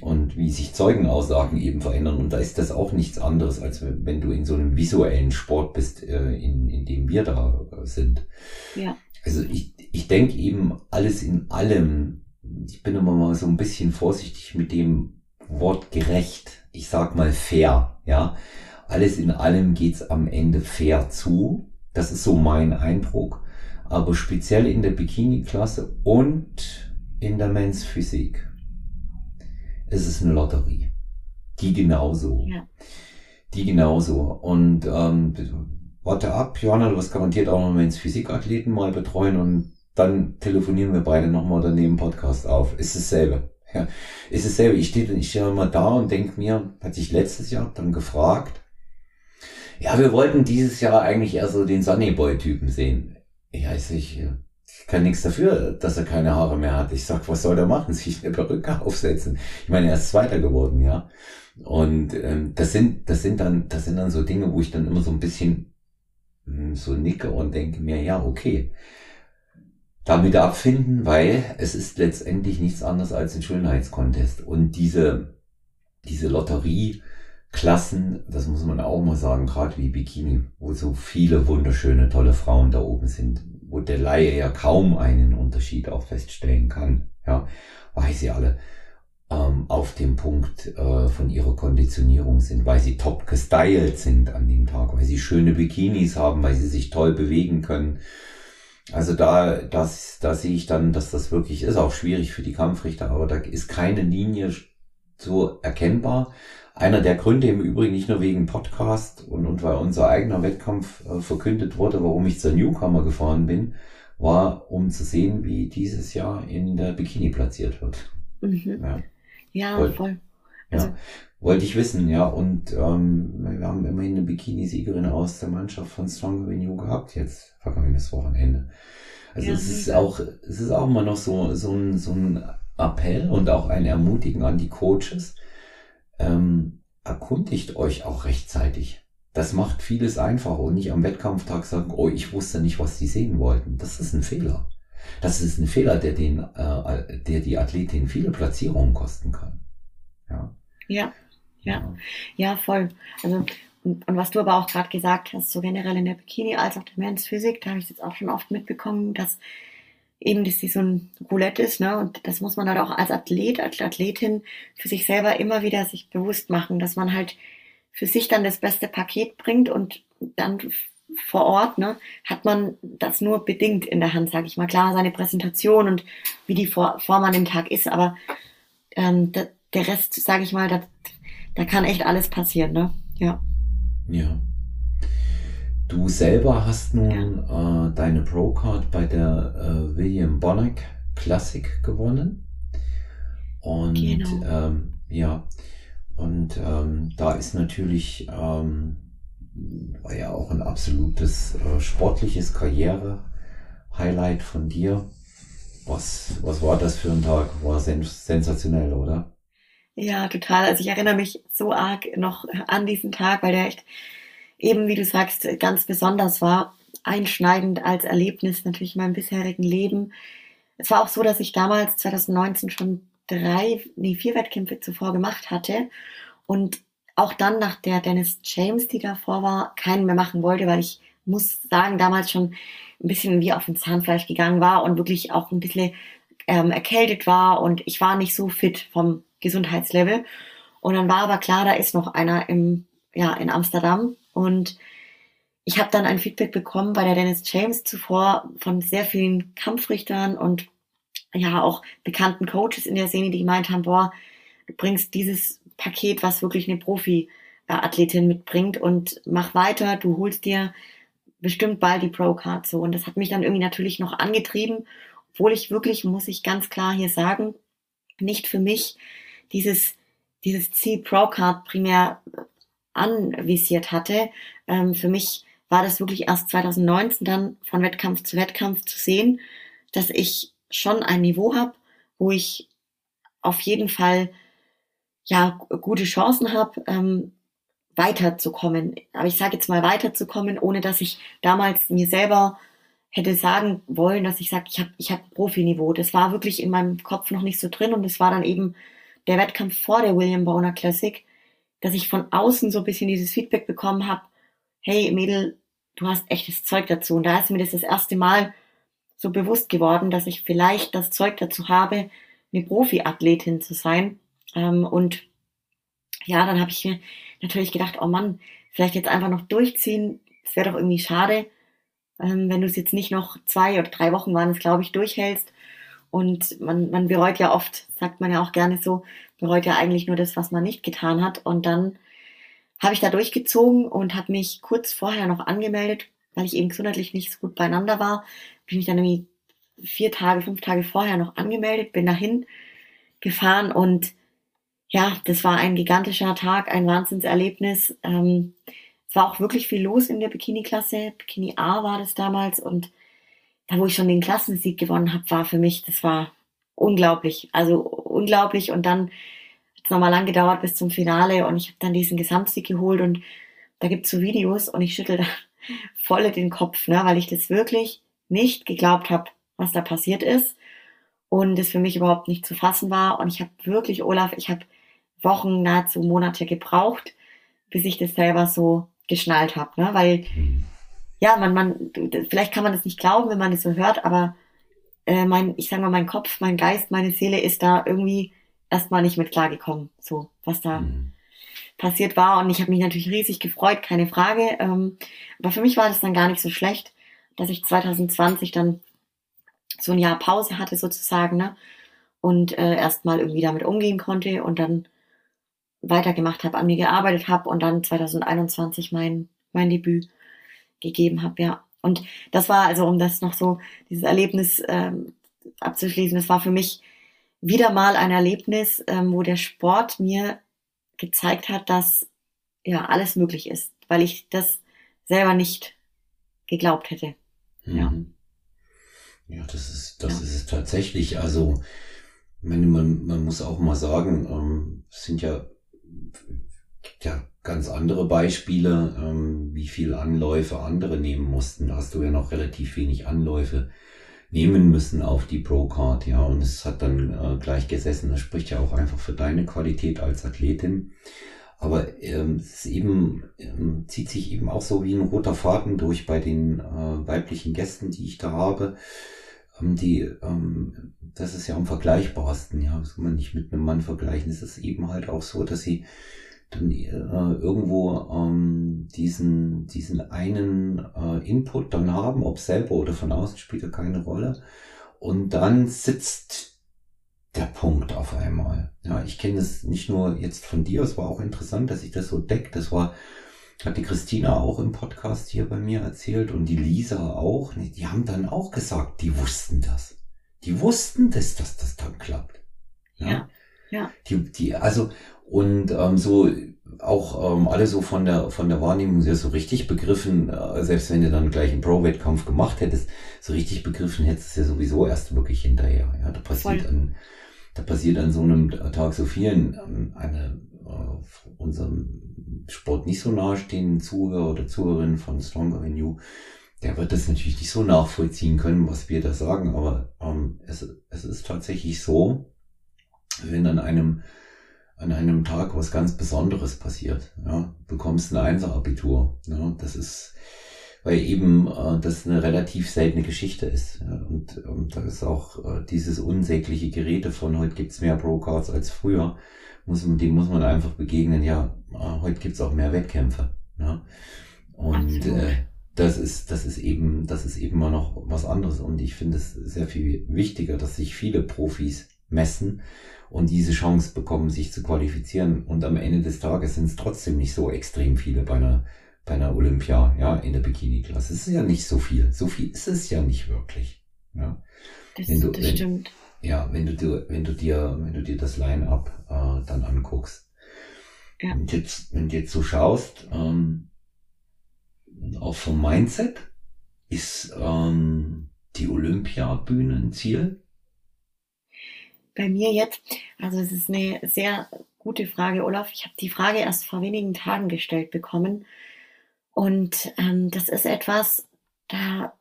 und wie sich Zeugenaussagen eben verändern. Und da ist das auch nichts anderes, als wenn du in so einem visuellen Sport bist, äh, in, in dem wir da äh, sind. Ja. Also ich, ich denke eben alles in allem, ich bin immer mal so ein bisschen vorsichtig mit dem Wort gerecht. Ich sag mal fair, ja. Alles in allem geht's am Ende fair zu. Das ist so mein Eindruck. Aber speziell in der Bikini-Klasse und in der Men's Physik ist es eine Lotterie. Die genauso. Ja. Die genauso. Und ähm, warte ab, Johanna, du wirst garantiert auch noch mal ins Physikathleten mal betreuen und dann telefonieren wir beide nochmal oder nehmen Podcast auf. Ist dasselbe. Ja, ist dasselbe. Ich stehe ich stehe immer da und denke mir, hat sich letztes Jahr dann gefragt, ja, wir wollten dieses Jahr eigentlich eher so den Sunnyboy-Typen sehen. Ja, ich, ich kann nichts dafür, dass er keine Haare mehr hat. Ich sag, was soll er machen? Sich eine Perücke <laughs> aufsetzen. Ich meine, er ist Zweiter geworden, ja. Und ähm, das sind, das sind dann, das sind dann so Dinge, wo ich dann immer so ein bisschen mh, hm, so nicke und denke mir, ja, okay. Damit abfinden, weil es ist letztendlich nichts anderes als ein Schönheitskontest. Und diese, diese Lotterie, Klassen, das muss man auch mal sagen, gerade wie Bikini, wo so viele wunderschöne, tolle Frauen da oben sind, wo der Laie ja kaum einen Unterschied auch feststellen kann, ja, weil sie alle ähm, auf dem Punkt äh, von ihrer Konditionierung sind, weil sie top gestylt sind an dem Tag, weil sie schöne Bikinis haben, weil sie sich toll bewegen können. Also da, das, da sehe ich dann, dass das wirklich ist, auch schwierig für die Kampfrichter, aber da ist keine Linie so erkennbar. Einer der Gründe im Übrigen nicht nur wegen Podcast und, und weil unser eigener Wettkampf äh, verkündet wurde, warum ich zur Newcomer gefahren bin, war, um zu sehen, wie dieses Jahr in der Bikini platziert wird. Mhm. Ja, ja Wollt, voll. Also, ja, wollte ich wissen, ja. Und ähm, wir haben immerhin eine Bikini-Siegerin aus der Mannschaft von Stronger Than You gehabt, jetzt vergangenes Wochenende. Also ja, es ist auch, es ist auch immer noch so, so ein, so ein Appell und auch ein Ermutigen an die Coaches, ähm, erkundigt euch auch rechtzeitig. Das macht vieles einfacher und nicht am Wettkampftag sagen, oh, ich wusste nicht, was die sehen wollten. Das ist ein Fehler. Das ist ein Fehler, der den, äh, der die Athletin viele Platzierungen kosten kann. Ja. Ja, ja, ja, voll. Also und, und was du aber auch gerade gesagt hast, so generell in der Bikini als auch der Men's Physik, da habe ich jetzt auch schon oft mitbekommen, dass eben, dass sie so ein Roulette ist, ne? Und das muss man halt auch als Athlet, als Athletin für sich selber immer wieder sich bewusst machen, dass man halt für sich dann das beste Paket bringt und dann vor Ort, ne, hat man das nur bedingt in der Hand, sage ich mal. Klar, seine Präsentation und wie die Form an dem Tag ist, aber ähm, da, der Rest, sage ich mal, da, da kann echt alles passieren, ne? Ja. Ja. Du selber hast nun ja. äh, deine Pro-Card bei der äh, William Bonnack Classic gewonnen. Und genau. ähm, ja, und ähm, da ist natürlich ähm, war ja auch ein absolutes äh, sportliches Karriere-Highlight von dir. Was, was war das für ein Tag? War sens sensationell, oder? Ja, total. Also ich erinnere mich so arg noch an diesen Tag, weil der echt eben, wie du sagst, ganz besonders war, einschneidend als Erlebnis natürlich in meinem bisherigen Leben. Es war auch so, dass ich damals 2019 schon drei, nee, vier Wettkämpfe zuvor gemacht hatte und auch dann nach der Dennis James, die davor war, keinen mehr machen wollte, weil ich muss sagen, damals schon ein bisschen wie auf dem Zahnfleisch gegangen war und wirklich auch ein bisschen ähm, erkältet war und ich war nicht so fit vom Gesundheitslevel. Und dann war aber klar, da ist noch einer im, ja, in Amsterdam und ich habe dann ein Feedback bekommen bei der Dennis James zuvor von sehr vielen Kampfrichtern und ja auch bekannten Coaches in der Szene, die gemeint haben, boah, du bringst dieses Paket, was wirklich eine Profi-Athletin mitbringt und mach weiter, du holst dir bestimmt bald die Pro-Card so. Und das hat mich dann irgendwie natürlich noch angetrieben, obwohl ich wirklich, muss ich ganz klar hier sagen, nicht für mich dieses, dieses Ziel Pro-Card primär anvisiert hatte. Ähm, für mich war das wirklich erst 2019 dann von Wettkampf zu Wettkampf zu sehen, dass ich schon ein Niveau habe, wo ich auf jeden Fall ja gute Chancen habe, ähm, weiterzukommen. Aber ich sage jetzt mal weiterzukommen, ohne dass ich damals mir selber hätte sagen wollen, dass ich sage, ich habe ich hab Profiniveau. Das war wirklich in meinem Kopf noch nicht so drin und es war dann eben der Wettkampf vor der William Boner Classic, dass ich von außen so ein bisschen dieses Feedback bekommen habe, hey Mädel, du hast echtes Zeug dazu. Und da ist mir das das erste Mal so bewusst geworden, dass ich vielleicht das Zeug dazu habe, eine Profiathletin zu sein. Ähm, und ja, dann habe ich mir natürlich gedacht, oh Mann, vielleicht jetzt einfach noch durchziehen. Das wäre doch irgendwie schade, ähm, wenn du es jetzt nicht noch zwei oder drei Wochen waren es, glaube ich, durchhältst. Und man, man bereut ja oft, sagt man ja auch gerne so, bereut ja eigentlich nur das, was man nicht getan hat. Und dann habe ich da durchgezogen und habe mich kurz vorher noch angemeldet, weil ich eben gesundheitlich nicht so gut beieinander war. Habe ich mich dann irgendwie vier Tage, fünf Tage vorher noch angemeldet, bin dahin gefahren und ja, das war ein gigantischer Tag, ein Wahnsinnserlebnis. Ähm, es war auch wirklich viel los in der Bikini-Klasse. Bikini A war das damals und da, wo ich schon den Klassensieg gewonnen habe, war für mich, das war unglaublich. Also unglaublich. Und dann hat es nochmal lang gedauert bis zum Finale. Und ich habe dann diesen Gesamtsieg geholt. Und da gibt's so Videos und ich schüttel da <laughs> voll den Kopf, ne, weil ich das wirklich nicht geglaubt habe, was da passiert ist. Und es für mich überhaupt nicht zu fassen war. Und ich habe wirklich, Olaf, ich habe Wochen, nahezu Monate gebraucht, bis ich das selber so geschnallt habe, ne? weil ja, man, man, vielleicht kann man das nicht glauben, wenn man das so hört, aber äh, mein, ich sag mal, mein Kopf, mein Geist, meine Seele ist da irgendwie erstmal nicht mit klargekommen, so was da mhm. passiert war. Und ich habe mich natürlich riesig gefreut, keine Frage. Ähm, aber für mich war das dann gar nicht so schlecht, dass ich 2020 dann so ein Jahr Pause hatte sozusagen, ne? Und äh, erstmal irgendwie damit umgehen konnte und dann weitergemacht habe, an mir gearbeitet habe und dann 2021 mein, mein Debüt gegeben habe, ja. Und das war also, um das noch so, dieses Erlebnis ähm, abzuschließen, das war für mich wieder mal ein Erlebnis, ähm, wo der Sport mir gezeigt hat, dass ja alles möglich ist, weil ich das selber nicht geglaubt hätte. Mhm. Ja. Ja, das ist, das ja. ist es tatsächlich. Also, man, man, muss auch mal sagen, ähm, es sind ja ja ganz andere Beispiele, ähm, wie viel Anläufe andere nehmen mussten. Da hast du ja noch relativ wenig Anläufe nehmen müssen auf die Pro-Card, ja, und es hat dann äh, gleich gesessen. Das spricht ja auch einfach für deine Qualität als Athletin. Aber ähm, es eben, ähm, zieht sich eben auch so wie ein roter Faden durch bei den äh, weiblichen Gästen, die ich da habe. Ähm, die, ähm, das ist ja am vergleichbarsten, ja, das kann man nicht mit einem Mann vergleichen. Es ist eben halt auch so, dass sie irgendwo ähm, diesen, diesen einen äh, Input dann haben, ob selber oder von außen spielt ja keine Rolle. Und dann sitzt der Punkt auf einmal. Ja, ich kenne das nicht nur jetzt von dir, es war auch interessant, dass ich das so deckt. Das war, hat die Christina auch im Podcast hier bei mir erzählt und die Lisa auch. Die haben dann auch gesagt, die wussten das. Die wussten das, dass das dann klappt. Ja. ja. Ja. Die, die, also, und ähm, so auch ähm, alle so von der von der Wahrnehmung sehr so richtig begriffen, äh, selbst wenn du dann gleich einen Pro-Wettkampf gemacht hättest, so richtig begriffen hättest du ja sowieso erst wirklich hinterher. Ja, da passiert an da passiert an so einem Tag so vielen ähm, eine äh, unserem Sport nicht so nahestehenden Zuhörer oder Zuhörerin von Stronger Than You, der wird das natürlich nicht so nachvollziehen können, was wir da sagen, aber ähm, es, es ist tatsächlich so, wenn an einem an einem Tag was ganz Besonderes passiert. Ja, bekommst ein Einser-Abitur. Ja, das ist, weil eben äh, das eine relativ seltene Geschichte ist. Ja, und, und da ist auch äh, dieses unsägliche Gerede von heute gibt's mehr Pro-Cards als früher. Muss man, dem muss man einfach begegnen, ja, äh, heute gibt's auch mehr Wettkämpfe. Ja. Und äh, das ist, das ist eben, das ist eben mal noch was anderes. Und ich finde es sehr viel wichtiger, dass sich viele Profis messen und diese Chance bekommen, sich zu qualifizieren. Und am Ende des Tages sind es trotzdem nicht so extrem viele bei einer, bei einer Olympia, ja, in der Bikini-Klasse. Es ist ja nicht so viel. So viel ist es ja nicht wirklich. Ja. Das, wenn du, das wenn, stimmt. Ja, wenn du dir, wenn du dir, wenn du dir das Line-up äh, dann anguckst. Ja. Wenn, du jetzt, wenn du jetzt so schaust, ähm, auch vom Mindset? Ist ähm, die Olympiabühne ein Ziel? Bei mir jetzt, also es ist eine sehr gute Frage, Olaf. Ich habe die Frage erst vor wenigen Tagen gestellt bekommen. Und ähm, das ist etwas, da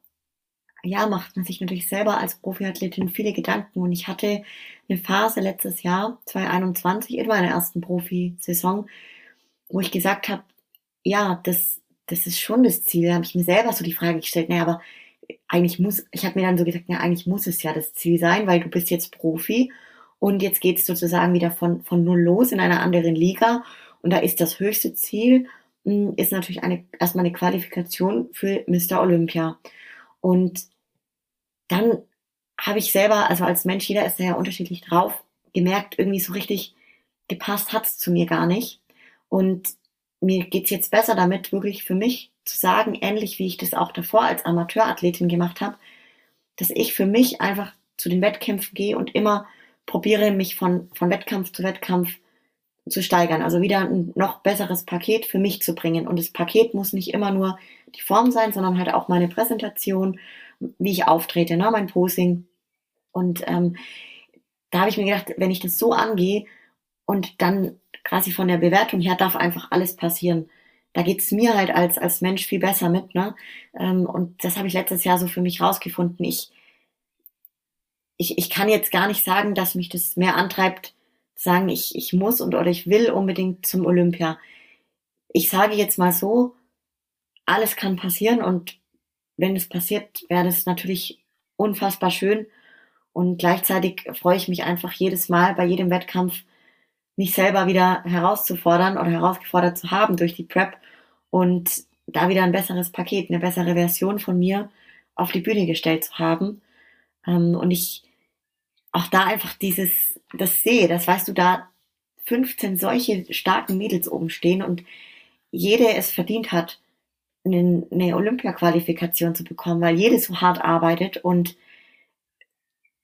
ja, macht man sich natürlich selber als Profiathletin viele Gedanken. Und ich hatte eine Phase letztes Jahr, 2021, in meiner ersten Profisaison, wo ich gesagt habe, ja, das, das ist schon das Ziel. Da habe ich mir selber so die Frage gestellt, naja, aber eigentlich muss, ich habe mir dann so gesagt, ja, eigentlich muss es ja das Ziel sein, weil du bist jetzt Profi und jetzt geht es sozusagen wieder von, von null los in einer anderen Liga. Und da ist das höchste Ziel, hm, ist natürlich eine, erstmal eine Qualifikation für Mr. Olympia. Und dann habe ich selber, also als Mensch, jeder ist ja unterschiedlich drauf, gemerkt, irgendwie so richtig gepasst hat's zu mir gar nicht. Und mir geht's jetzt besser damit, wirklich für mich zu sagen, ähnlich wie ich das auch davor als Amateurathletin gemacht habe, dass ich für mich einfach zu den Wettkämpfen gehe und immer probiere, mich von, von Wettkampf zu Wettkampf zu steigern. Also wieder ein noch besseres Paket für mich zu bringen. Und das Paket muss nicht immer nur die Form sein, sondern halt auch meine Präsentation, wie ich auftrete, ne, mein Posing. Und ähm, da habe ich mir gedacht, wenn ich das so angehe und dann quasi von der Bewertung her darf einfach alles passieren. Da geht's mir halt als, als Mensch viel besser mit, ne? Ähm, und das habe ich letztes Jahr so für mich rausgefunden. Ich, ich, ich kann jetzt gar nicht sagen, dass mich das mehr antreibt, sagen, ich, ich muss und oder ich will unbedingt zum Olympia. Ich sage jetzt mal so, alles kann passieren und wenn es passiert, wäre das natürlich unfassbar schön. Und gleichzeitig freue ich mich einfach jedes Mal bei jedem Wettkampf, mich selber wieder herauszufordern oder herausgefordert zu haben durch die Prep und da wieder ein besseres Paket, eine bessere Version von mir auf die Bühne gestellt zu haben. Ähm, und ich auch da einfach dieses, das sehe, das weißt du, da 15 solche starken Mädels oben stehen und jede es verdient hat, eine, eine Olympia-Qualifikation zu bekommen, weil jede so hart arbeitet und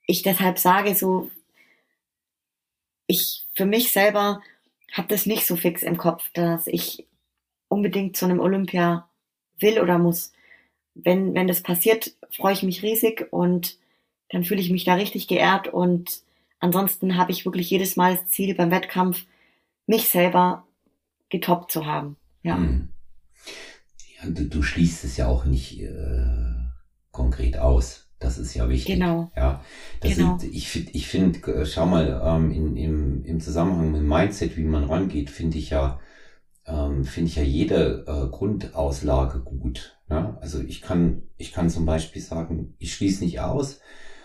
ich deshalb sage so, ich für mich selber habe das nicht so fix im Kopf, dass ich unbedingt zu einem Olympia will oder muss. Wenn, wenn das passiert, freue ich mich riesig und dann fühle ich mich da richtig geehrt und ansonsten habe ich wirklich jedes Mal das Ziel beim Wettkampf, mich selber getoppt zu haben. Ja. Hm. ja du, du, schließt es ja auch nicht äh, konkret aus. Das ist ja wichtig. Genau. Ja, das genau. Sind, ich finde, ich finde, äh, schau mal, ähm, in, im, im Zusammenhang mit Mindset, wie man rangeht, finde ich ja, ähm, finde ich ja jede äh, Grundauslage gut. Ja? Also ich kann, ich kann zum Beispiel sagen, ich schließe nicht aus,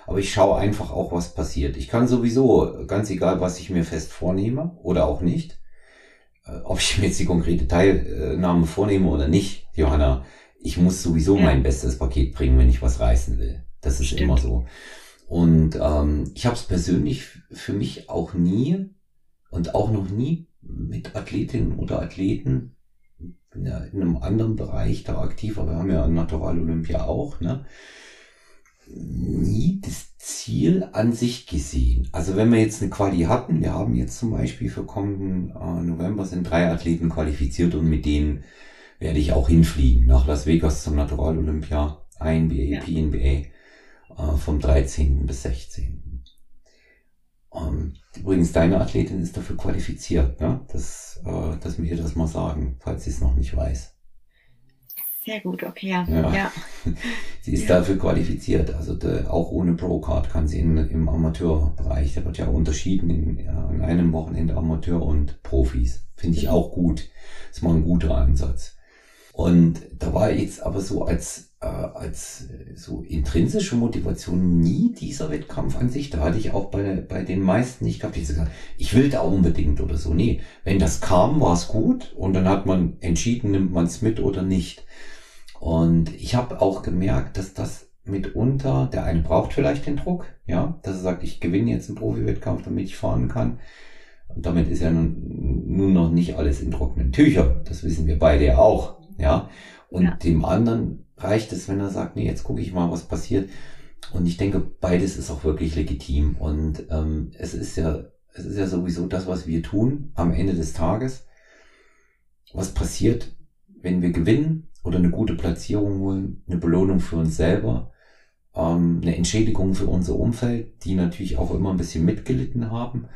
aber ich schaue einfach auch, was passiert. Ich kann sowieso, ganz egal, was ich mir fest vornehme oder auch nicht, äh, ob ich mir jetzt die konkrete Teilnahme vornehme oder nicht, Johanna, ich muss sowieso ja. mein bestes Paket bringen, wenn ich was reißen will. Das ist Stimmt. immer so. Und ähm, ich habe es persönlich für mich auch nie und auch noch nie mit Athletinnen oder Athleten in einem anderen Bereich da aktiv, aber wir haben ja Natural Olympia auch, ne? nie das Ziel an sich gesehen. Also wenn wir jetzt eine Quali hatten, wir haben jetzt zum Beispiel für kommenden äh, November sind drei Athleten qualifiziert und mit denen werde ich auch hinfliegen nach Las Vegas zum Natural Olympia, INBA, ja. PNBA, äh, vom 13. bis 16. Ähm, übrigens, deine Athletin ist dafür qualifiziert, ne? Das, äh, dass wir ihr das mal sagen, falls sie es noch nicht weiß. Sehr gut, okay, ja. ja. ja. <laughs> sie ist ja. dafür qualifiziert. Also de, auch ohne Pro-Card kann sie in, im Amateurbereich, da wird ja unterschieden in, in einem Wochenende Amateur und Profis. Finde ich auch gut. Das ist mal ein guter Ansatz. Und da war jetzt aber so als, äh, als so intrinsische Motivation nie dieser Wettkampf an sich. Da hatte ich auch bei, bei den meisten nicht gehabt, die gesagt, ich will da unbedingt oder so. Nee, wenn das kam, war es gut und dann hat man entschieden, nimmt man es mit oder nicht. Und ich habe auch gemerkt, dass das mitunter, der eine braucht vielleicht den Druck, ja, dass er sagt, ich gewinne jetzt einen Profi-Wettkampf, damit ich fahren kann. Und damit ist ja nun, nun noch nicht alles in trockenen Tüchern. Das wissen wir beide ja auch, ja. Und ja. dem anderen reicht es, wenn er sagt, nee, jetzt gucke ich mal, was passiert. Und ich denke, beides ist auch wirklich legitim. Und ähm, es ist ja, es ist ja sowieso das, was wir tun am Ende des Tages. Was passiert, wenn wir gewinnen oder eine gute Platzierung holen, eine Belohnung für uns selber, ähm, eine Entschädigung für unser Umfeld, die natürlich auch immer ein bisschen mitgelitten haben.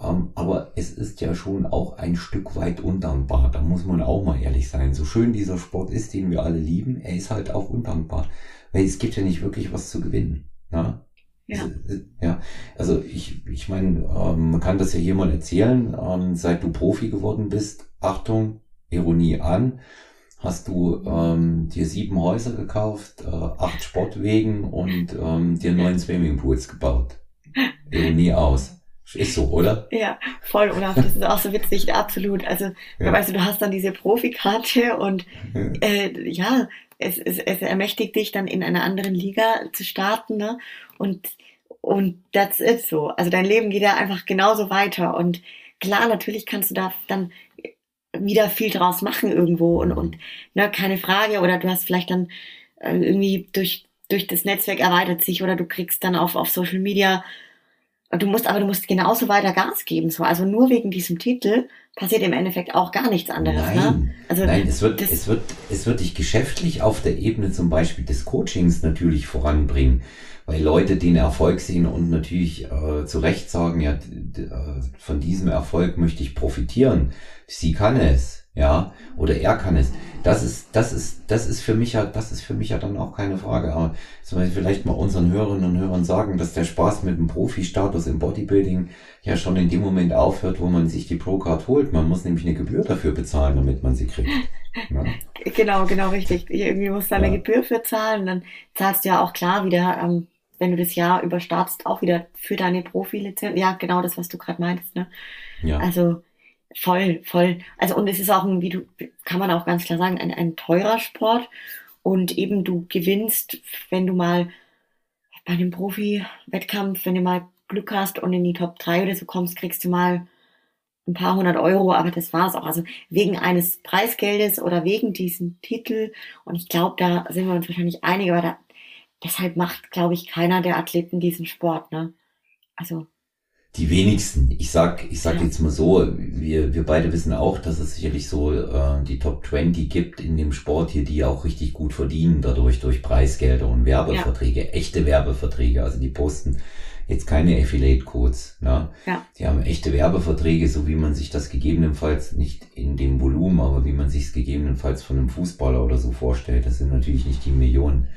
Ähm, aber es ist ja schon auch ein Stück weit undankbar. Da muss man auch mal ehrlich sein. So schön dieser Sport ist, den wir alle lieben, er ist halt auch undankbar. Weil es gibt ja nicht wirklich was zu gewinnen. Na? Ja. ja, also ich, ich meine, ähm, man kann das ja hier mal erzählen, ähm, seit du Profi geworden bist, Achtung, Ironie an, hast du ähm, dir sieben Häuser gekauft, äh, acht Sportwegen und ähm, dir neun Swimmingpools gebaut. <laughs> Ironie aus. Ist so, oder? Ja, voll, Olaf, das ist auch so witzig, absolut. Also, ja. weißt du, du hast dann diese Profikarte und äh, ja, es, es, es ermächtigt dich dann in einer anderen Liga zu starten, ne? Und, und that's it so. Also dein Leben geht ja einfach genauso weiter. Und klar, natürlich kannst du da dann wieder viel draus machen irgendwo und, und ne, keine Frage. Oder du hast vielleicht dann äh, irgendwie durch, durch das Netzwerk erweitert sich oder du kriegst dann auf, auf Social Media du musst aber du musst genauso weiter Gas geben. So. Also nur wegen diesem Titel passiert im Endeffekt auch gar nichts anderes. Nein, ne? also nein es, wird, es, wird, es wird dich geschäftlich auf der Ebene zum Beispiel des Coachings natürlich voranbringen. Weil Leute den Erfolg sehen und natürlich äh, zu Recht sagen, ja, äh, von diesem Erfolg möchte ich profitieren. Sie kann es ja, oder er kann es. Das ist, das ist, das ist für mich ja, das ist für mich ja dann auch keine Frage. Aber zum Beispiel vielleicht mal unseren Hörerinnen und Hörern sagen, dass der Spaß mit dem Profi-Status im Bodybuilding ja schon in dem Moment aufhört, wo man sich die Pro-Card holt. Man muss nämlich eine Gebühr dafür bezahlen, damit man sie kriegt. Ja. <laughs> Genau, genau, richtig. Irgendwie musst du eine ja. Gebühr für zahlen. Dann zahlst du ja auch klar wieder, ähm, wenn du das Jahr überstartst, auch wieder für deine Profi-Lizenz. Ja, genau das, was du gerade meintest, ne? Ja. Also, Voll, voll. Also und es ist auch ein, wie du, kann man auch ganz klar sagen, ein, ein teurer Sport. Und eben du gewinnst, wenn du mal bei einem Profi-Wettkampf, wenn du mal Glück hast und in die Top 3 oder so kommst, kriegst du mal ein paar hundert Euro, aber das war's auch. Also wegen eines Preisgeldes oder wegen diesem Titel. Und ich glaube, da sind wir uns wahrscheinlich einig, aber da, deshalb macht, glaube ich, keiner der Athleten diesen Sport, ne? Also die wenigsten. Ich sag, ich sag jetzt mal so, wir, wir beide wissen auch, dass es sicherlich so äh, die Top 20 gibt in dem Sport hier, die auch richtig gut verdienen, dadurch durch Preisgelder und Werbeverträge, ja. echte Werbeverträge. Also die posten jetzt keine Affiliate-Codes. Ne? Ja. Die haben echte Werbeverträge, so wie man sich das gegebenenfalls nicht in dem Volumen, aber wie man sich es gegebenenfalls von einem Fußballer oder so vorstellt. Das sind natürlich nicht die Millionen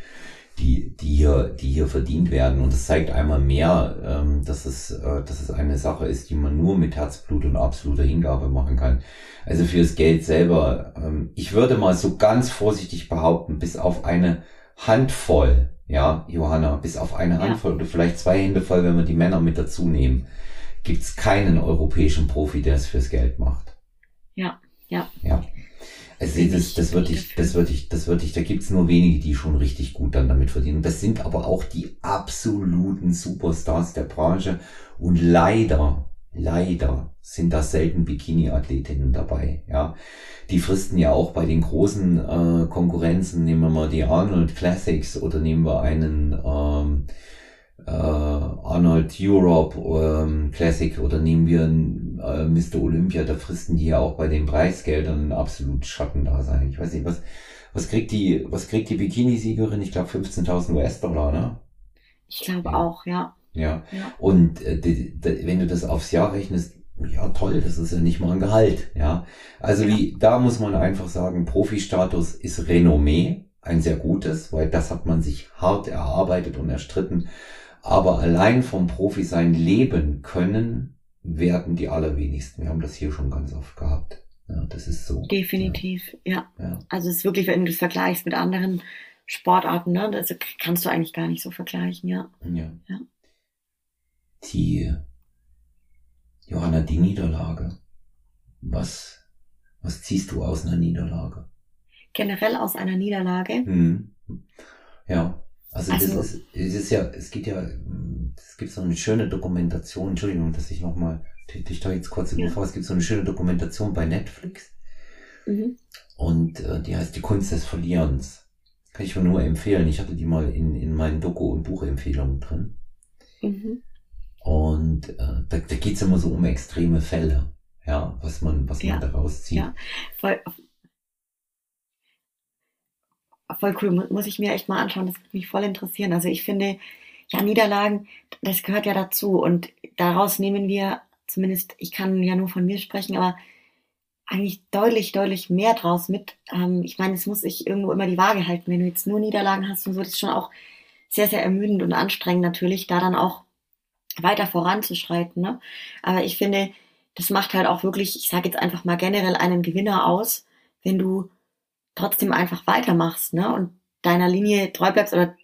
die, die hier, die hier verdient werden. Und das zeigt einmal mehr, ähm, dass es, äh, dass es eine Sache ist, die man nur mit Herzblut und absoluter Hingabe machen kann. Also fürs Geld selber, ähm, ich würde mal so ganz vorsichtig behaupten, bis auf eine Handvoll, ja, Johanna, bis auf eine Handvoll ja. oder vielleicht zwei Hände voll, wenn wir die Männer mit dazu nehmen, gibt's keinen europäischen Profi, der es fürs Geld macht. Ja, ja. Ja. Also das, das würde ich, das würde ich, das würde ich, da gibt's nur wenige, die schon richtig gut dann damit verdienen. Das sind aber auch die absoluten Superstars der Branche. Und leider, leider sind da selten Bikini-Athletinnen dabei. Ja, die fristen ja auch bei den großen äh, Konkurrenzen. Nehmen wir mal die Arnold Classics oder nehmen wir einen ähm, äh, Arnold Europe ähm, Classic oder nehmen wir äh, Mr. Olympia, da fristen die ja auch bei den Preisgeldern absolut Schatten da sein. Ich weiß nicht, was, was kriegt die, was kriegt die Bikini-Siegerin? Ich glaube 15.000 US-Dollar, ne? Ich glaube ja. auch, ja. Ja. ja. Und äh, die, die, wenn du das aufs Jahr rechnest, ja toll, das ist ja nicht mal ein Gehalt, ja. Also ja. wie, da muss man einfach sagen, Profi-Status ist Renommee, ein sehr gutes, weil das hat man sich hart erarbeitet und erstritten aber allein vom Profi sein leben können, werden die allerwenigsten. Wir haben das hier schon ganz oft gehabt. Ja, das ist so. Definitiv, ja. ja. ja. Also es ist wirklich, wenn du es vergleichst mit anderen Sportarten, ne, das kannst du eigentlich gar nicht so vergleichen, ja. Ja. ja. Die Johanna, die Niederlage. Was, was ziehst du aus einer Niederlage? Generell aus einer Niederlage? Hm. Ja. Also, also das ist, es ist ja, es geht ja, es gibt so eine schöne Dokumentation, Entschuldigung, dass ich nochmal, dich da jetzt kurz ja. es gibt so eine schöne Dokumentation bei Netflix. Mhm. Und äh, die heißt Die Kunst des Verlierens. Kann ich mir nur empfehlen. Ich hatte die mal in, in meinen Doku- und Buchempfehlungen drin. Mhm. Und äh, da, da geht es immer so um extreme Fälle, ja, was man, was ja. man daraus zieht. Ja, voll, voll cool. Muss ich mir echt mal anschauen. Das würde mich voll interessieren. Also ich finde, ja, Niederlagen, das gehört ja dazu. Und daraus nehmen wir, zumindest, ich kann ja nur von mir sprechen, aber eigentlich deutlich, deutlich mehr draus mit. Ähm, ich meine, es muss sich irgendwo immer die Waage halten. Wenn du jetzt nur Niederlagen hast und so, das ist schon auch sehr, sehr ermüdend und anstrengend natürlich, da dann auch weiter voranzuschreiten. Ne? Aber ich finde, das macht halt auch wirklich, ich sage jetzt einfach mal generell einen Gewinner aus, wenn du trotzdem einfach weitermachst ne? und deiner Linie treu bleibst oder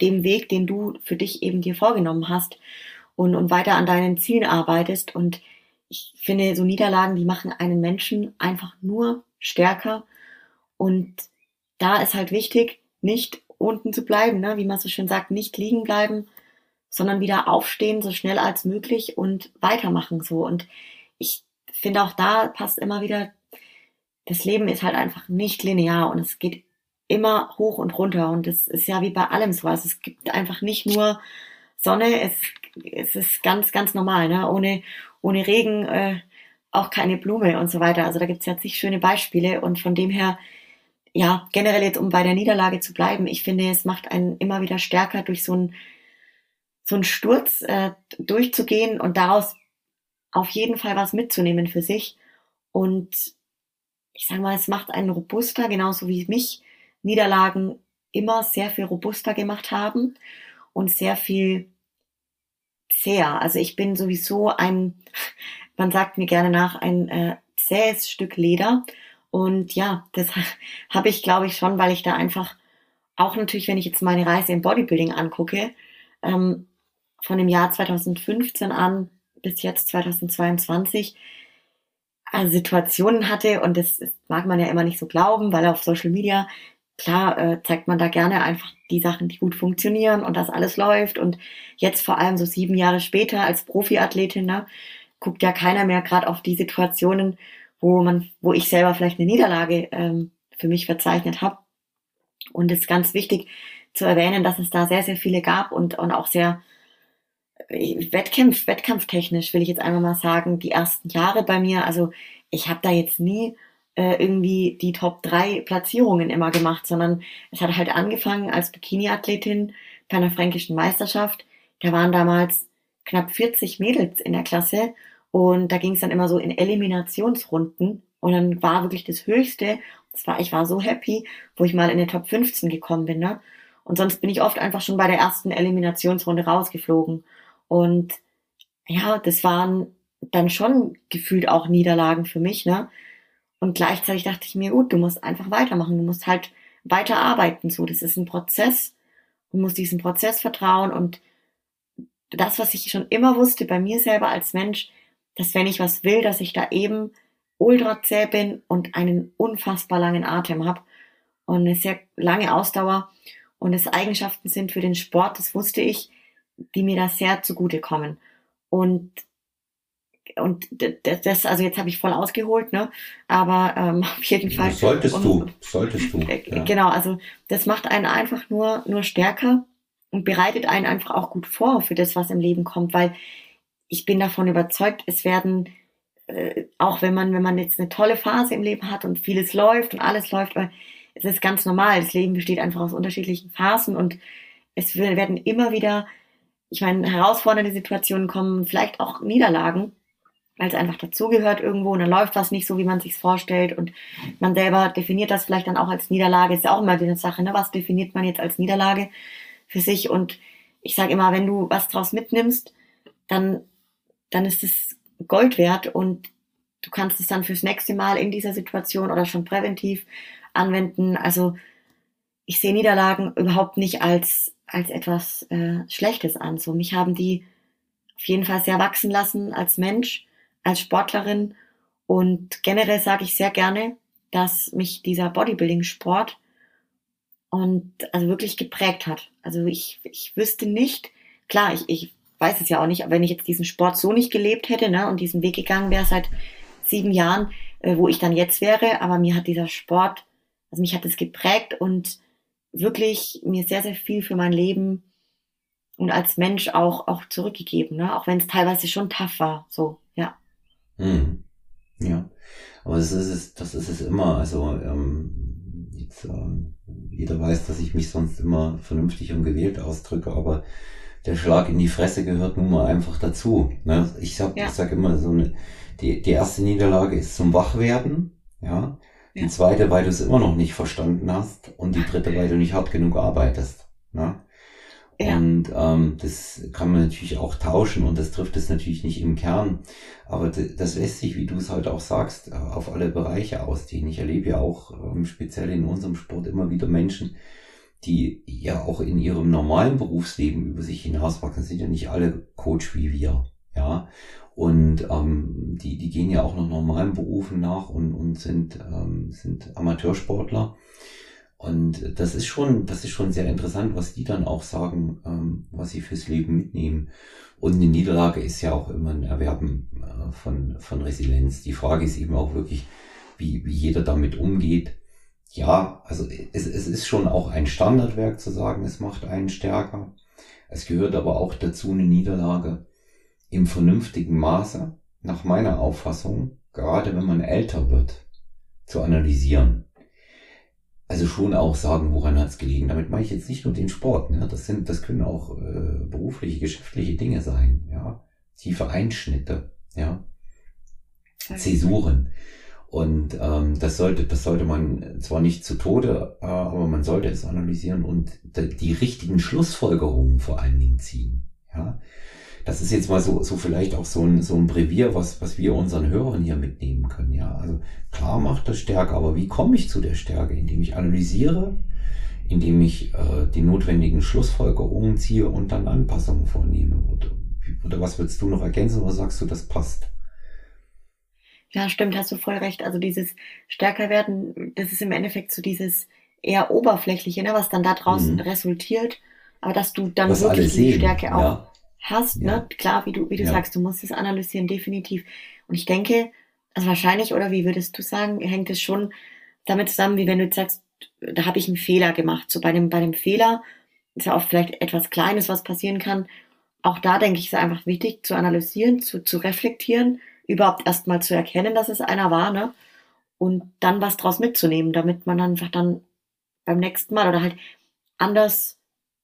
dem Weg, den du für dich eben dir vorgenommen hast und, und weiter an deinen Zielen arbeitest. Und ich finde, so Niederlagen, die machen einen Menschen einfach nur stärker. Und da ist halt wichtig, nicht unten zu bleiben, ne? wie man so schön sagt, nicht liegen bleiben, sondern wieder aufstehen, so schnell als möglich und weitermachen so. Und ich finde auch da passt immer wieder, das Leben ist halt einfach nicht linear und es geht immer hoch und runter. Und es ist ja wie bei allem so. Also es gibt einfach nicht nur Sonne, es, es ist ganz, ganz normal, ne? Ohne, ohne Regen äh, auch keine Blume und so weiter. Also da gibt es ja zig schöne Beispiele und von dem her, ja, generell jetzt, um bei der Niederlage zu bleiben, ich finde, es macht einen immer wieder stärker, durch so einen so einen Sturz äh, durchzugehen und daraus auf jeden Fall was mitzunehmen für sich. Und ich sage mal, es macht einen robuster, genauso wie mich Niederlagen immer sehr viel robuster gemacht haben und sehr viel zäher. Also ich bin sowieso ein, <laughs> man sagt mir gerne nach, ein äh, zähes Stück Leder. Und ja, das <laughs> habe ich, glaube ich, schon, weil ich da einfach auch natürlich, wenn ich jetzt meine Reise im Bodybuilding angucke, ähm, von dem Jahr 2015 an bis jetzt 2022 also Situationen hatte und das, mag man ja immer nicht so glauben, weil auf Social Media klar äh, zeigt man da gerne einfach die Sachen, die gut funktionieren und das alles läuft. Und jetzt vor allem so sieben Jahre später als Profiathletin, ne, guckt ja keiner mehr gerade auf die Situationen, wo man, wo ich selber vielleicht eine Niederlage ähm, für mich verzeichnet habe. Und es ist ganz wichtig zu erwähnen, dass es da sehr, sehr viele gab und, und auch sehr Wettkampf, wettkampftechnisch will ich jetzt einmal mal sagen, die ersten Jahre bei mir, also ich habe da jetzt nie äh, irgendwie die Top 3 Platzierungen immer gemacht, sondern es hat halt angefangen als Bikini-Athletin bei einer fränkischen Meisterschaft. Da waren damals knapp 40 Mädels in der Klasse und da ging es dann immer so in Eliminationsrunden und dann war wirklich das Höchste, das war, ich war so happy, wo ich mal in den Top 15 gekommen bin, ne? Und sonst bin ich oft einfach schon bei der ersten Eliminationsrunde rausgeflogen. Und ja, das waren dann schon gefühlt auch Niederlagen für mich, ne? Und gleichzeitig dachte ich mir, gut, du musst einfach weitermachen, du musst halt weiter arbeiten. So, das ist ein Prozess. Du musst diesem Prozess vertrauen und das, was ich schon immer wusste bei mir selber als Mensch, dass wenn ich was will, dass ich da eben ultra zäh bin und einen unfassbar langen Atem habe und eine sehr lange Ausdauer und es Eigenschaften sind für den Sport, das wusste ich, die mir da sehr zugutekommen. Und und das, also jetzt habe ich voll ausgeholt, ne? Aber ähm, <laughs> auf jeden Fall. Das solltest und, du, solltest du. <laughs> Äh, ja. Genau, also das macht einen einfach nur, nur stärker und bereitet einen einfach auch gut vor für das, was im Leben kommt, weil ich bin davon überzeugt, es werden, äh, auch wenn man, wenn man jetzt eine tolle Phase im Leben hat und vieles läuft und alles läuft, aber es ist ganz normal. Das Leben besteht einfach aus unterschiedlichen Phasen und es werden immer wieder, ich meine, herausfordernde Situationen kommen, vielleicht auch Niederlagen weil es einfach dazugehört irgendwo und dann läuft was nicht so, wie man sich vorstellt und man selber definiert das vielleicht dann auch als Niederlage. Ist ja auch immer eine Sache, ne? Was definiert man jetzt als Niederlage für sich? Und ich sage immer, wenn du was draus mitnimmst, dann, dann ist es Gold wert und du kannst es dann fürs nächste Mal in dieser Situation oder schon präventiv anwenden. Also ich sehe Niederlagen überhaupt nicht als, als etwas äh, Schlechtes an. So, mich haben die auf jeden Fall sehr wachsen lassen als Mensch als Sportlerin. Und generell sage ich sehr gerne, dass mich dieser Bodybuilding-Sport und also wirklich geprägt hat. Also ich, ich wüsste nicht, klar, ich, ich weiß es ja auch nicht, aber wenn ich jetzt diesen Sport so nicht gelebt hätte ne, und diesen Weg gegangen wäre seit sieben Jahren, äh, wo ich dann jetzt wäre, aber mir hat dieser Sport, also mich hat es geprägt und wirklich mir sehr, sehr viel für mein Leben und als Mensch auch, auch zurückgegeben, ne? auch wenn es teilweise schon tough war, so, ja. Hm. Ja. Aber das ist es, das ist es immer. Also ähm, Jetzt, äh, jeder weiß, dass ich mich sonst immer vernünftig und gewählt ausdrücke, aber der Schlag in die Fresse gehört nun mal einfach dazu. Ne? Ich sag, ja. ich sag immer so eine, die, die erste Niederlage ist zum Wachwerden, ja. Die zweite, weil du es immer noch nicht verstanden hast und die dritte, weil du nicht hart genug arbeitest. Ne? Ja. Und ähm, das kann man natürlich auch tauschen und das trifft es natürlich nicht im Kern. Aber das lässt sich, wie du es halt auch sagst, auf alle Bereiche ausdehnen. Ich erlebe ja auch ähm, speziell in unserem Sport immer wieder Menschen, die ja auch in ihrem normalen Berufsleben über sich hinauswachsen, sind ja nicht alle Coach wie wir. Ja. Und ähm, die, die gehen ja auch noch normalen Berufen nach und, und sind, ähm, sind Amateursportler. Und das ist schon, das ist schon sehr interessant, was die dann auch sagen, ähm, was sie fürs Leben mitnehmen. Und eine Niederlage ist ja auch immer ein Erwerben äh, von, von Resilienz. Die Frage ist eben auch wirklich, wie, wie jeder damit umgeht. Ja, also es, es ist schon auch ein Standardwerk zu sagen, es macht einen stärker. Es gehört aber auch dazu, eine Niederlage im vernünftigen Maße, nach meiner Auffassung, gerade wenn man älter wird, zu analysieren also schon auch sagen, woran hat's gelegen. Damit meine ich jetzt nicht nur den Sport. Ne? Das sind, das können auch äh, berufliche, geschäftliche Dinge sein. Ja, tiefe Einschnitte. Ja, Zäsuren. Und ähm, das sollte, das sollte man zwar nicht zu Tode, äh, aber man sollte es analysieren und die richtigen Schlussfolgerungen vor allen Dingen ziehen. Ja, das ist jetzt mal so, so vielleicht auch so ein, so ein Brevier, was, was wir unseren Hörern hier mitnehmen können. Ja, also klar macht das Stärke, aber wie komme ich zu der Stärke? Indem ich analysiere, indem ich äh, die notwendigen Schlussfolgerungen ziehe und dann Anpassungen vornehme. Oder, oder was würdest du noch ergänzen oder sagst du, das passt? Ja, stimmt, hast du voll recht. Also dieses stärker werden, das ist im Endeffekt so dieses eher oberflächliche, ne, was dann da draußen mhm. resultiert. Aber dass du dann was wirklich die Stärke auch ja hast, ja. ne? Klar, wie du, wie du ja. sagst, du musst es analysieren, definitiv. Und ich denke, also wahrscheinlich, oder wie würdest du sagen, hängt es schon damit zusammen, wie wenn du jetzt sagst, da habe ich einen Fehler gemacht. So bei dem, bei dem Fehler ist ja auch vielleicht etwas Kleines, was passieren kann. Auch da denke ich, ist einfach wichtig zu analysieren, zu, zu reflektieren, überhaupt erstmal zu erkennen, dass es einer war, ne? Und dann was draus mitzunehmen, damit man einfach dann beim nächsten Mal oder halt anders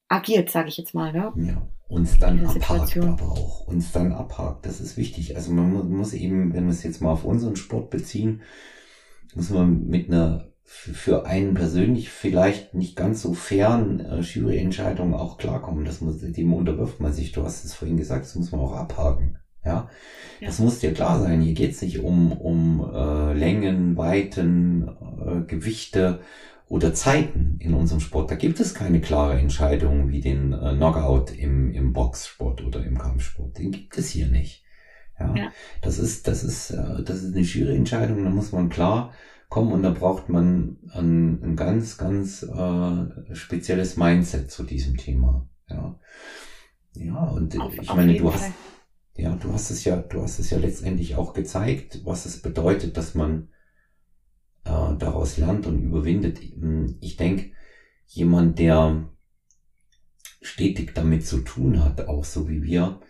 agiert, sage ich jetzt mal, ne? Ja uns dann abhakt aber auch, uns dann abhakt. Das ist wichtig. Also man muss eben, wenn wir es jetzt mal auf unseren Sport beziehen, muss man mit einer für einen persönlich vielleicht nicht ganz so fairen äh, Juryentscheidung auch klarkommen. Das muss, dem unterwirft man sich. Du hast es vorhin gesagt, das muss man auch abhaken. Ja, ja. das muss dir klar sein. Hier geht es nicht um, um äh, Längen, Weiten, äh, Gewichte oder Zeiten in unserem Sport. Da gibt es keine klare Entscheidung wie den äh, Knockout im, im Boxsport oder im Kampfsport. Den gibt es hier nicht. Ja, ja. das ist, das ist, äh, das ist eine Juryentscheidung. Da muss man klar kommen und da braucht man ein, ein ganz, ganz äh, spezielles Mindset zu diesem Thema. Ja, ja und auf, ich meine, du hast, ja, du hast es ja, du hast es ja letztendlich auch gezeigt, was es bedeutet, dass man äh, daraus lernt und überwindet. Hm, ich denke, jemand, der stetig damit zu tun hat, auch so wie wir,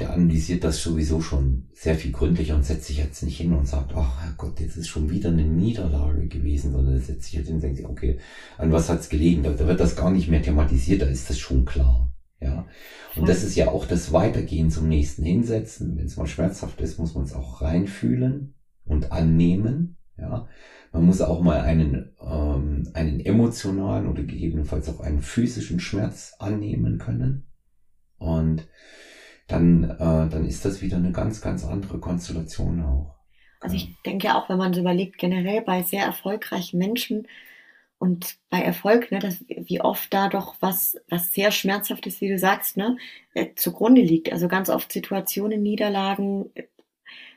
der analysiert das sowieso schon sehr viel gründlicher und setzt sich jetzt nicht hin und sagt, ach Herrgott, jetzt ist schon wieder eine Niederlage gewesen, sondern er setzt sich jetzt hin und denkt, okay, an was hat's gelegen? Da, da wird das gar nicht mehr thematisiert, da ist das schon klar. Ja. Und das ist ja auch das Weitergehen zum nächsten Hinsetzen. Wenn es mal schmerzhaft ist, muss man es auch reinfühlen und annehmen. Ja. Man muss auch mal einen, ähm, einen emotionalen oder gegebenenfalls auch einen physischen Schmerz annehmen können. Und dann, äh, dann ist das wieder eine ganz, ganz andere Konstellation auch. Also ich denke auch, wenn man so überlegt, generell bei sehr erfolgreichen Menschen und bei Erfolg, ne, dass, wie oft da doch was, was sehr schmerzhaftes, wie du sagst, ne, äh, zugrunde liegt. Also ganz oft Situationen, Niederlagen,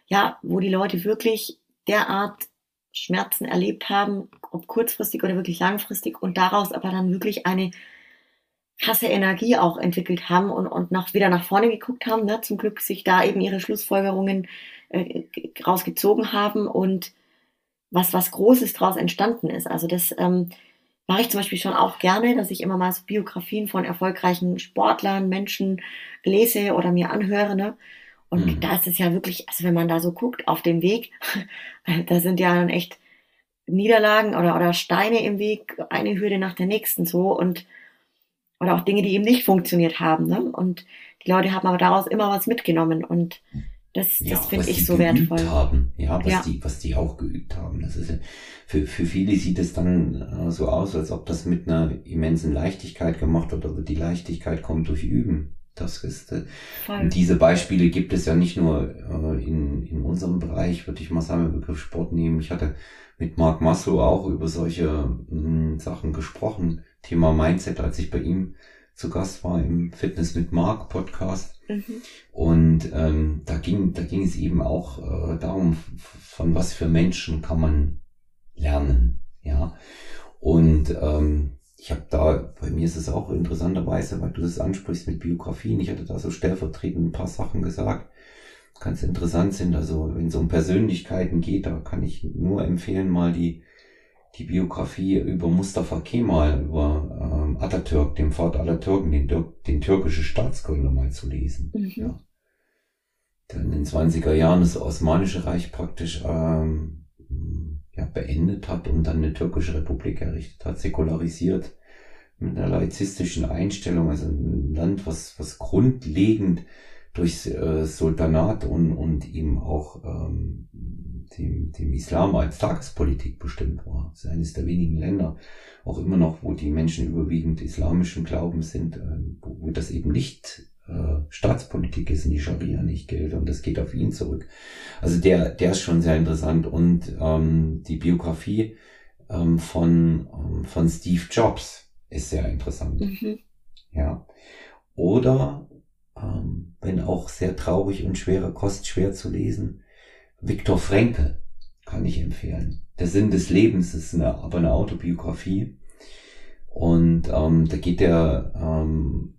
ja, wo die Leute wirklich derart Schmerzen erlebt haben, ob kurzfristig oder wirklich langfristig und daraus aber dann wirklich eine krasse Energie auch entwickelt haben und, und noch wieder nach vorne geguckt haben, ne? zum Glück sich da eben ihre Schlussfolgerungen äh, rausgezogen haben und was, was Großes daraus entstanden ist. Also das ähm, mache ich zum Beispiel schon auch gerne, dass ich immer mal so Biografien von erfolgreichen Sportlern, Menschen lese oder mir anhöre. Ne? Und mhm. da ist es ja wirklich, also wenn man da so guckt auf dem Weg, <laughs> da sind ja dann echt Niederlagen oder, oder Steine im Weg, eine Hürde nach der nächsten so und oder auch Dinge, die eben nicht funktioniert haben. Ne? Und die Leute haben aber daraus immer was mitgenommen und das, Ja, das finde was ich die so geübt wertvoll. Haben. Ja, was Ja. die, was die auch geübt haben. Das ist für, für viele sieht es dann äh, so aus, als ob das mit einer immensen Leichtigkeit gemacht wird, aber die Leichtigkeit kommt durch Üben. Das ist, äh, diese Beispiele gibt es ja nicht nur äh, in, in unserem Bereich, würde ich mal sagen, im Begriff Sport nehmen. Ich hatte mit Marc Maslow auch über solche mh, Sachen gesprochen. Thema Mindset, als ich bei ihm zu Gast war im Fitness mit Marc Podcast. Mhm. Und ähm, da ging, da ging es eben auch äh, darum, von was für Menschen kann man lernen, ja. Und ähm, ich habe da, bei mir ist es auch interessanterweise, weil du das ansprichst mit Biografien, ich hatte da so stellvertretend ein paar Sachen gesagt, ganz interessant sind. Also wenn es um Persönlichkeiten geht, da kann ich nur empfehlen, mal die die Biografie über Mustafa Kemal, über ähm, Atatürk, dem Vater aller Türken, den, den türkischen Staatsgründer mal zu lesen Mhm. ja, der in den 20er Jahren das Osmanische Reich praktisch ähm, beendet hat und dann eine türkische Republik errichtet hat, säkularisiert mit einer laizistischen Einstellung, also ein Land, was, was grundlegend durch äh, Sultanat und, und eben auch ähm, dem, dem Islam als Tagespolitik bestimmt war. Das ist eines der wenigen Länder, auch immer noch, wo die Menschen überwiegend islamischen Glaubens sind, äh, wo, wo das eben nicht Staatspolitik ist und die Scharia nicht gilt und das geht auf ihn zurück. Also der, der ist schon sehr interessant und ähm, die Biografie ähm, von, ähm, von Steve Jobs ist sehr interessant. Mhm. Ja. Oder, ähm, wenn auch sehr traurig und schwere Kost schwer zu lesen, Viktor Frankl kann ich empfehlen. Der Sinn des Lebens ist eine, aber eine Autobiografie. Und ähm, da geht er ähm,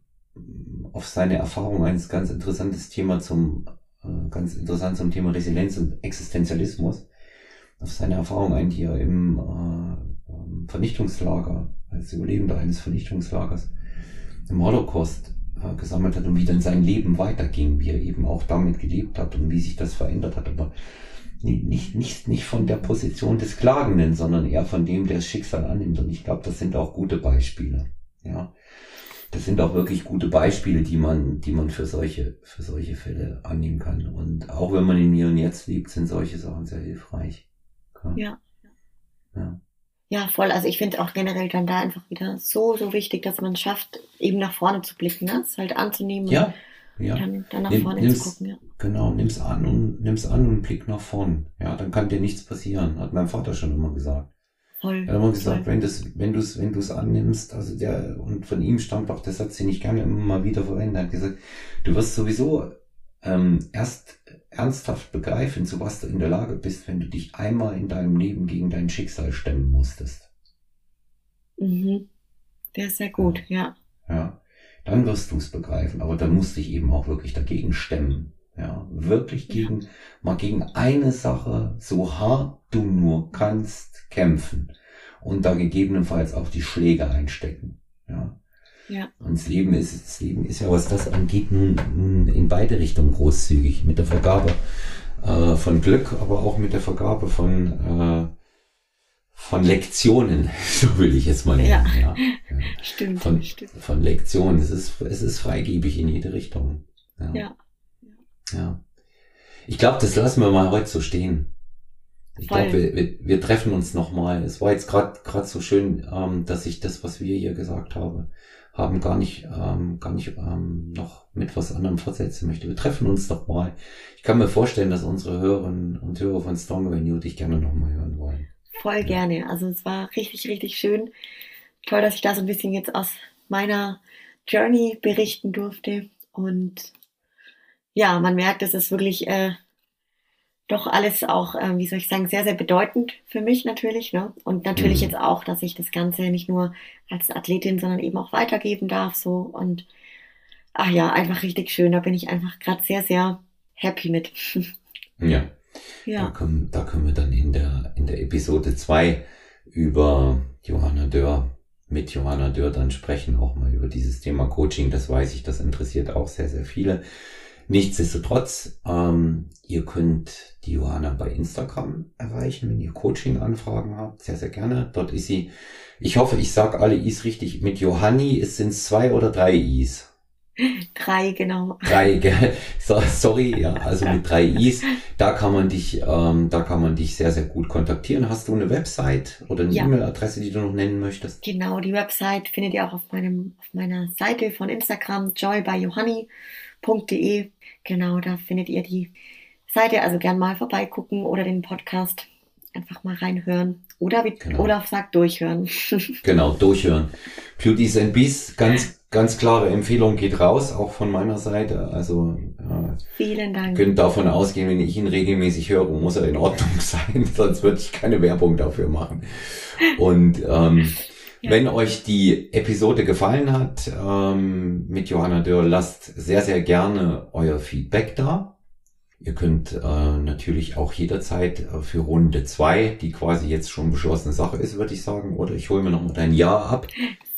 auf seine Erfahrung ein ganz interessantes Thema zum, äh, ganz interessant zum Thema Resilienz und Existenzialismus. Auf seine Erfahrung ein, die er im äh, ähm, Vernichtungslager, als Überlebender eines Vernichtungslagers im Holocaust äh, gesammelt hat und wie dann sein Leben weiterging, wie er eben auch damit gelebt hat und wie sich das verändert hat, aber nicht, nicht, nicht von der Position des Klagenden, sondern eher von dem, der das Schicksal annimmt. Und ich glaube, das sind auch gute Beispiele. Ja. Das sind auch wirklich gute Beispiele, die man, die man für solche, für solche Fälle annehmen kann. Und auch wenn man in mir und jetzt lebt, sind solche Sachen sehr hilfreich. Ja. Ja. Ja, voll. Also ich finde auch generell dann da einfach wieder so, so wichtig, dass man es schafft, eben nach vorne zu blicken, ne? Es halt anzunehmen Ja. und Ja. dann, dann nach Nimm- vorne nimm's- zu gucken, ja. Genau, nimm's an und nimm's an und blick nach vorn. Ja, dann kann dir nichts passieren, hat mein Vater schon immer gesagt. Voll. Er hat immer gesagt, wenn wenn du's, wenn du's annimmst, also der, und von ihm stammt auch der Satz, den ich gerne immer mal wieder verwende, er hat gesagt, du wirst sowieso ähm, erst ernsthaft begreifen, zu was du in der Lage bist, wenn du dich einmal in deinem Leben gegen dein Schicksal stemmen musstest. Mhm. Der ist sehr gut, ja. Ja, dann wirst du es begreifen, aber dann musst du dich eben auch wirklich dagegen stemmen. Ja, wirklich gegen, mal gegen eine Sache, so hart du nur kannst, kämpfen und da gegebenenfalls auch die Schläge einstecken. Ja. Ja. Und das Leben ist, das Leben ist ja, was das angeht, nun, nun in beide Richtungen großzügig mit der Vergabe äh, von Glück, aber auch mit der Vergabe von, äh, von Lektionen, <laughs> so will ich jetzt mal nennen. Ja. Ja. Ja <laughs> Stimmt, von, stimmt. von Lektionen. Es ist, es ist freigebig in jede Richtung. Ja. Ja. Ja. Ich glaube, das lassen wir mal heute so stehen. Ich glaube, wir, wir, wir treffen uns nochmal. Es war jetzt gerade gerade so schön, ähm, dass ich das, was wir hier gesagt habe, haben, gar nicht, ähm, gar nicht ähm, noch mit was anderem fortsetzen möchte. Wir treffen uns noch mal. Ich kann mir vorstellen, dass unsere Hörerinnen und Hörer von Strong Avenue dich gerne nochmal hören wollen. Voll gerne. Also es war richtig, richtig schön. Toll, dass ich da so ein bisschen jetzt aus meiner Journey berichten durfte. Und ja, man merkt, es ist wirklich äh, doch alles auch, äh, wie soll ich sagen, sehr, sehr bedeutend für mich natürlich. Ne? Und natürlich Mhm. jetzt auch, dass ich das Ganze nicht nur als Athletin, sondern eben auch weitergeben darf. So und ach ja, einfach richtig schön. Da bin ich einfach gerade sehr, sehr happy mit. <laughs> Ja. Da, ja, können, da können wir dann in der, in der Episode 2 über Johanna Dörr, mit Johanna Dörr dann sprechen, auch mal über dieses Thema Coaching. Das weiß ich, das interessiert auch sehr, sehr viele. Nichtsdestotrotz, ähm, ihr könnt die Johanna bei Instagram erreichen, wenn ihr Coaching-Anfragen habt. Sehr, sehr gerne. Dort ist sie. Ich hoffe, ich sage alle Is richtig. Mit Johanni sind es zwei oder drei Is. Drei, genau. Drei, gell? So, sorry, ja, also mit drei Is. Da kann man dich, ähm, da kann man dich sehr, sehr gut kontaktieren. Hast du eine Website oder eine Ja. E-Mail-Adresse, die du noch nennen möchtest? Genau, die Website findet ihr auch auf, meinem, auf meiner Seite von Instagram, joybyjohanni.de. Genau, da findet ihr die Seite. Also gern mal vorbeigucken oder den Podcast einfach mal reinhören. Oder wie Genau. Olaf sagt, durchhören. <laughs> Genau, durchhören. Beauties and Beasts, ganz, ganz klare Empfehlung geht raus, auch von meiner Seite. Also, äh, Vielen ihr Dank. könnt davon ausgehen, wenn ich ihn regelmäßig höre, muss er in Ordnung <laughs> sein, sonst würde ich keine Werbung dafür machen. Und ähm, Wenn euch die Episode gefallen hat ähm, mit Johanna Dörr, lasst sehr, sehr gerne euer Feedback da. Ihr könnt äh, natürlich auch jederzeit äh, für Runde zwei, die quasi jetzt schon beschlossene Sache ist, würde ich sagen, oder ich hole mir nochmal dein Ja ab.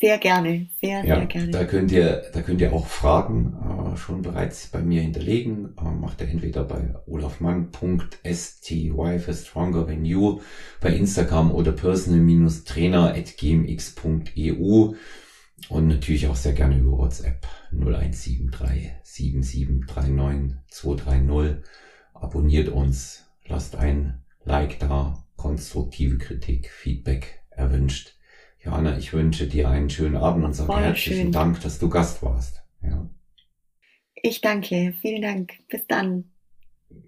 Sehr gerne. Sehr, Ja, sehr gerne. da könnt ihr, da könnt ihr auch Fragen äh, schon bereits bei mir hinterlegen. Äh, macht ihr entweder bei olafmann.sty für Stronger Than You bei Instagram oder personal-trainer.gmx.eu und natürlich auch sehr gerne über WhatsApp 0173 7739 230. Abonniert uns, lasst ein Like da, konstruktive Kritik, Feedback erwünscht. Johanna, ich wünsche dir einen schönen Abend und sage Voll herzlichen schön. Dank, dass du Gast warst. Ja. Ich danke. Vielen Dank. Bis dann.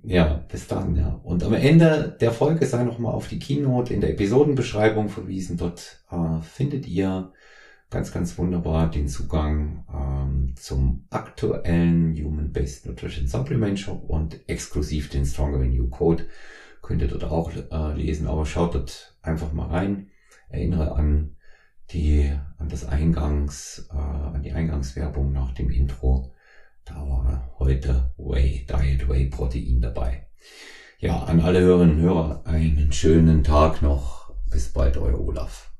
ja, bis dann, ja. Und am Ende der Folge sei nochmal auf die Keynote in der Episodenbeschreibung verwiesen. Dort äh, findet ihr ganz, ganz wunderbar den Zugang ähm, zum aktuellen Human-Based Nutrition Supplement Shop und exklusiv den Stronger Than You Code könnt ihr dort auch äh, lesen. Aber schaut dort einfach mal rein. Erinnere an die, an das Eingangs, äh, an die Eingangswerbung nach dem Intro. Da war heute Whey, Diet Whey Protein dabei. Ja, an alle Hörerinnen und Hörer einen schönen Tag noch. Bis bald, euer Olaf.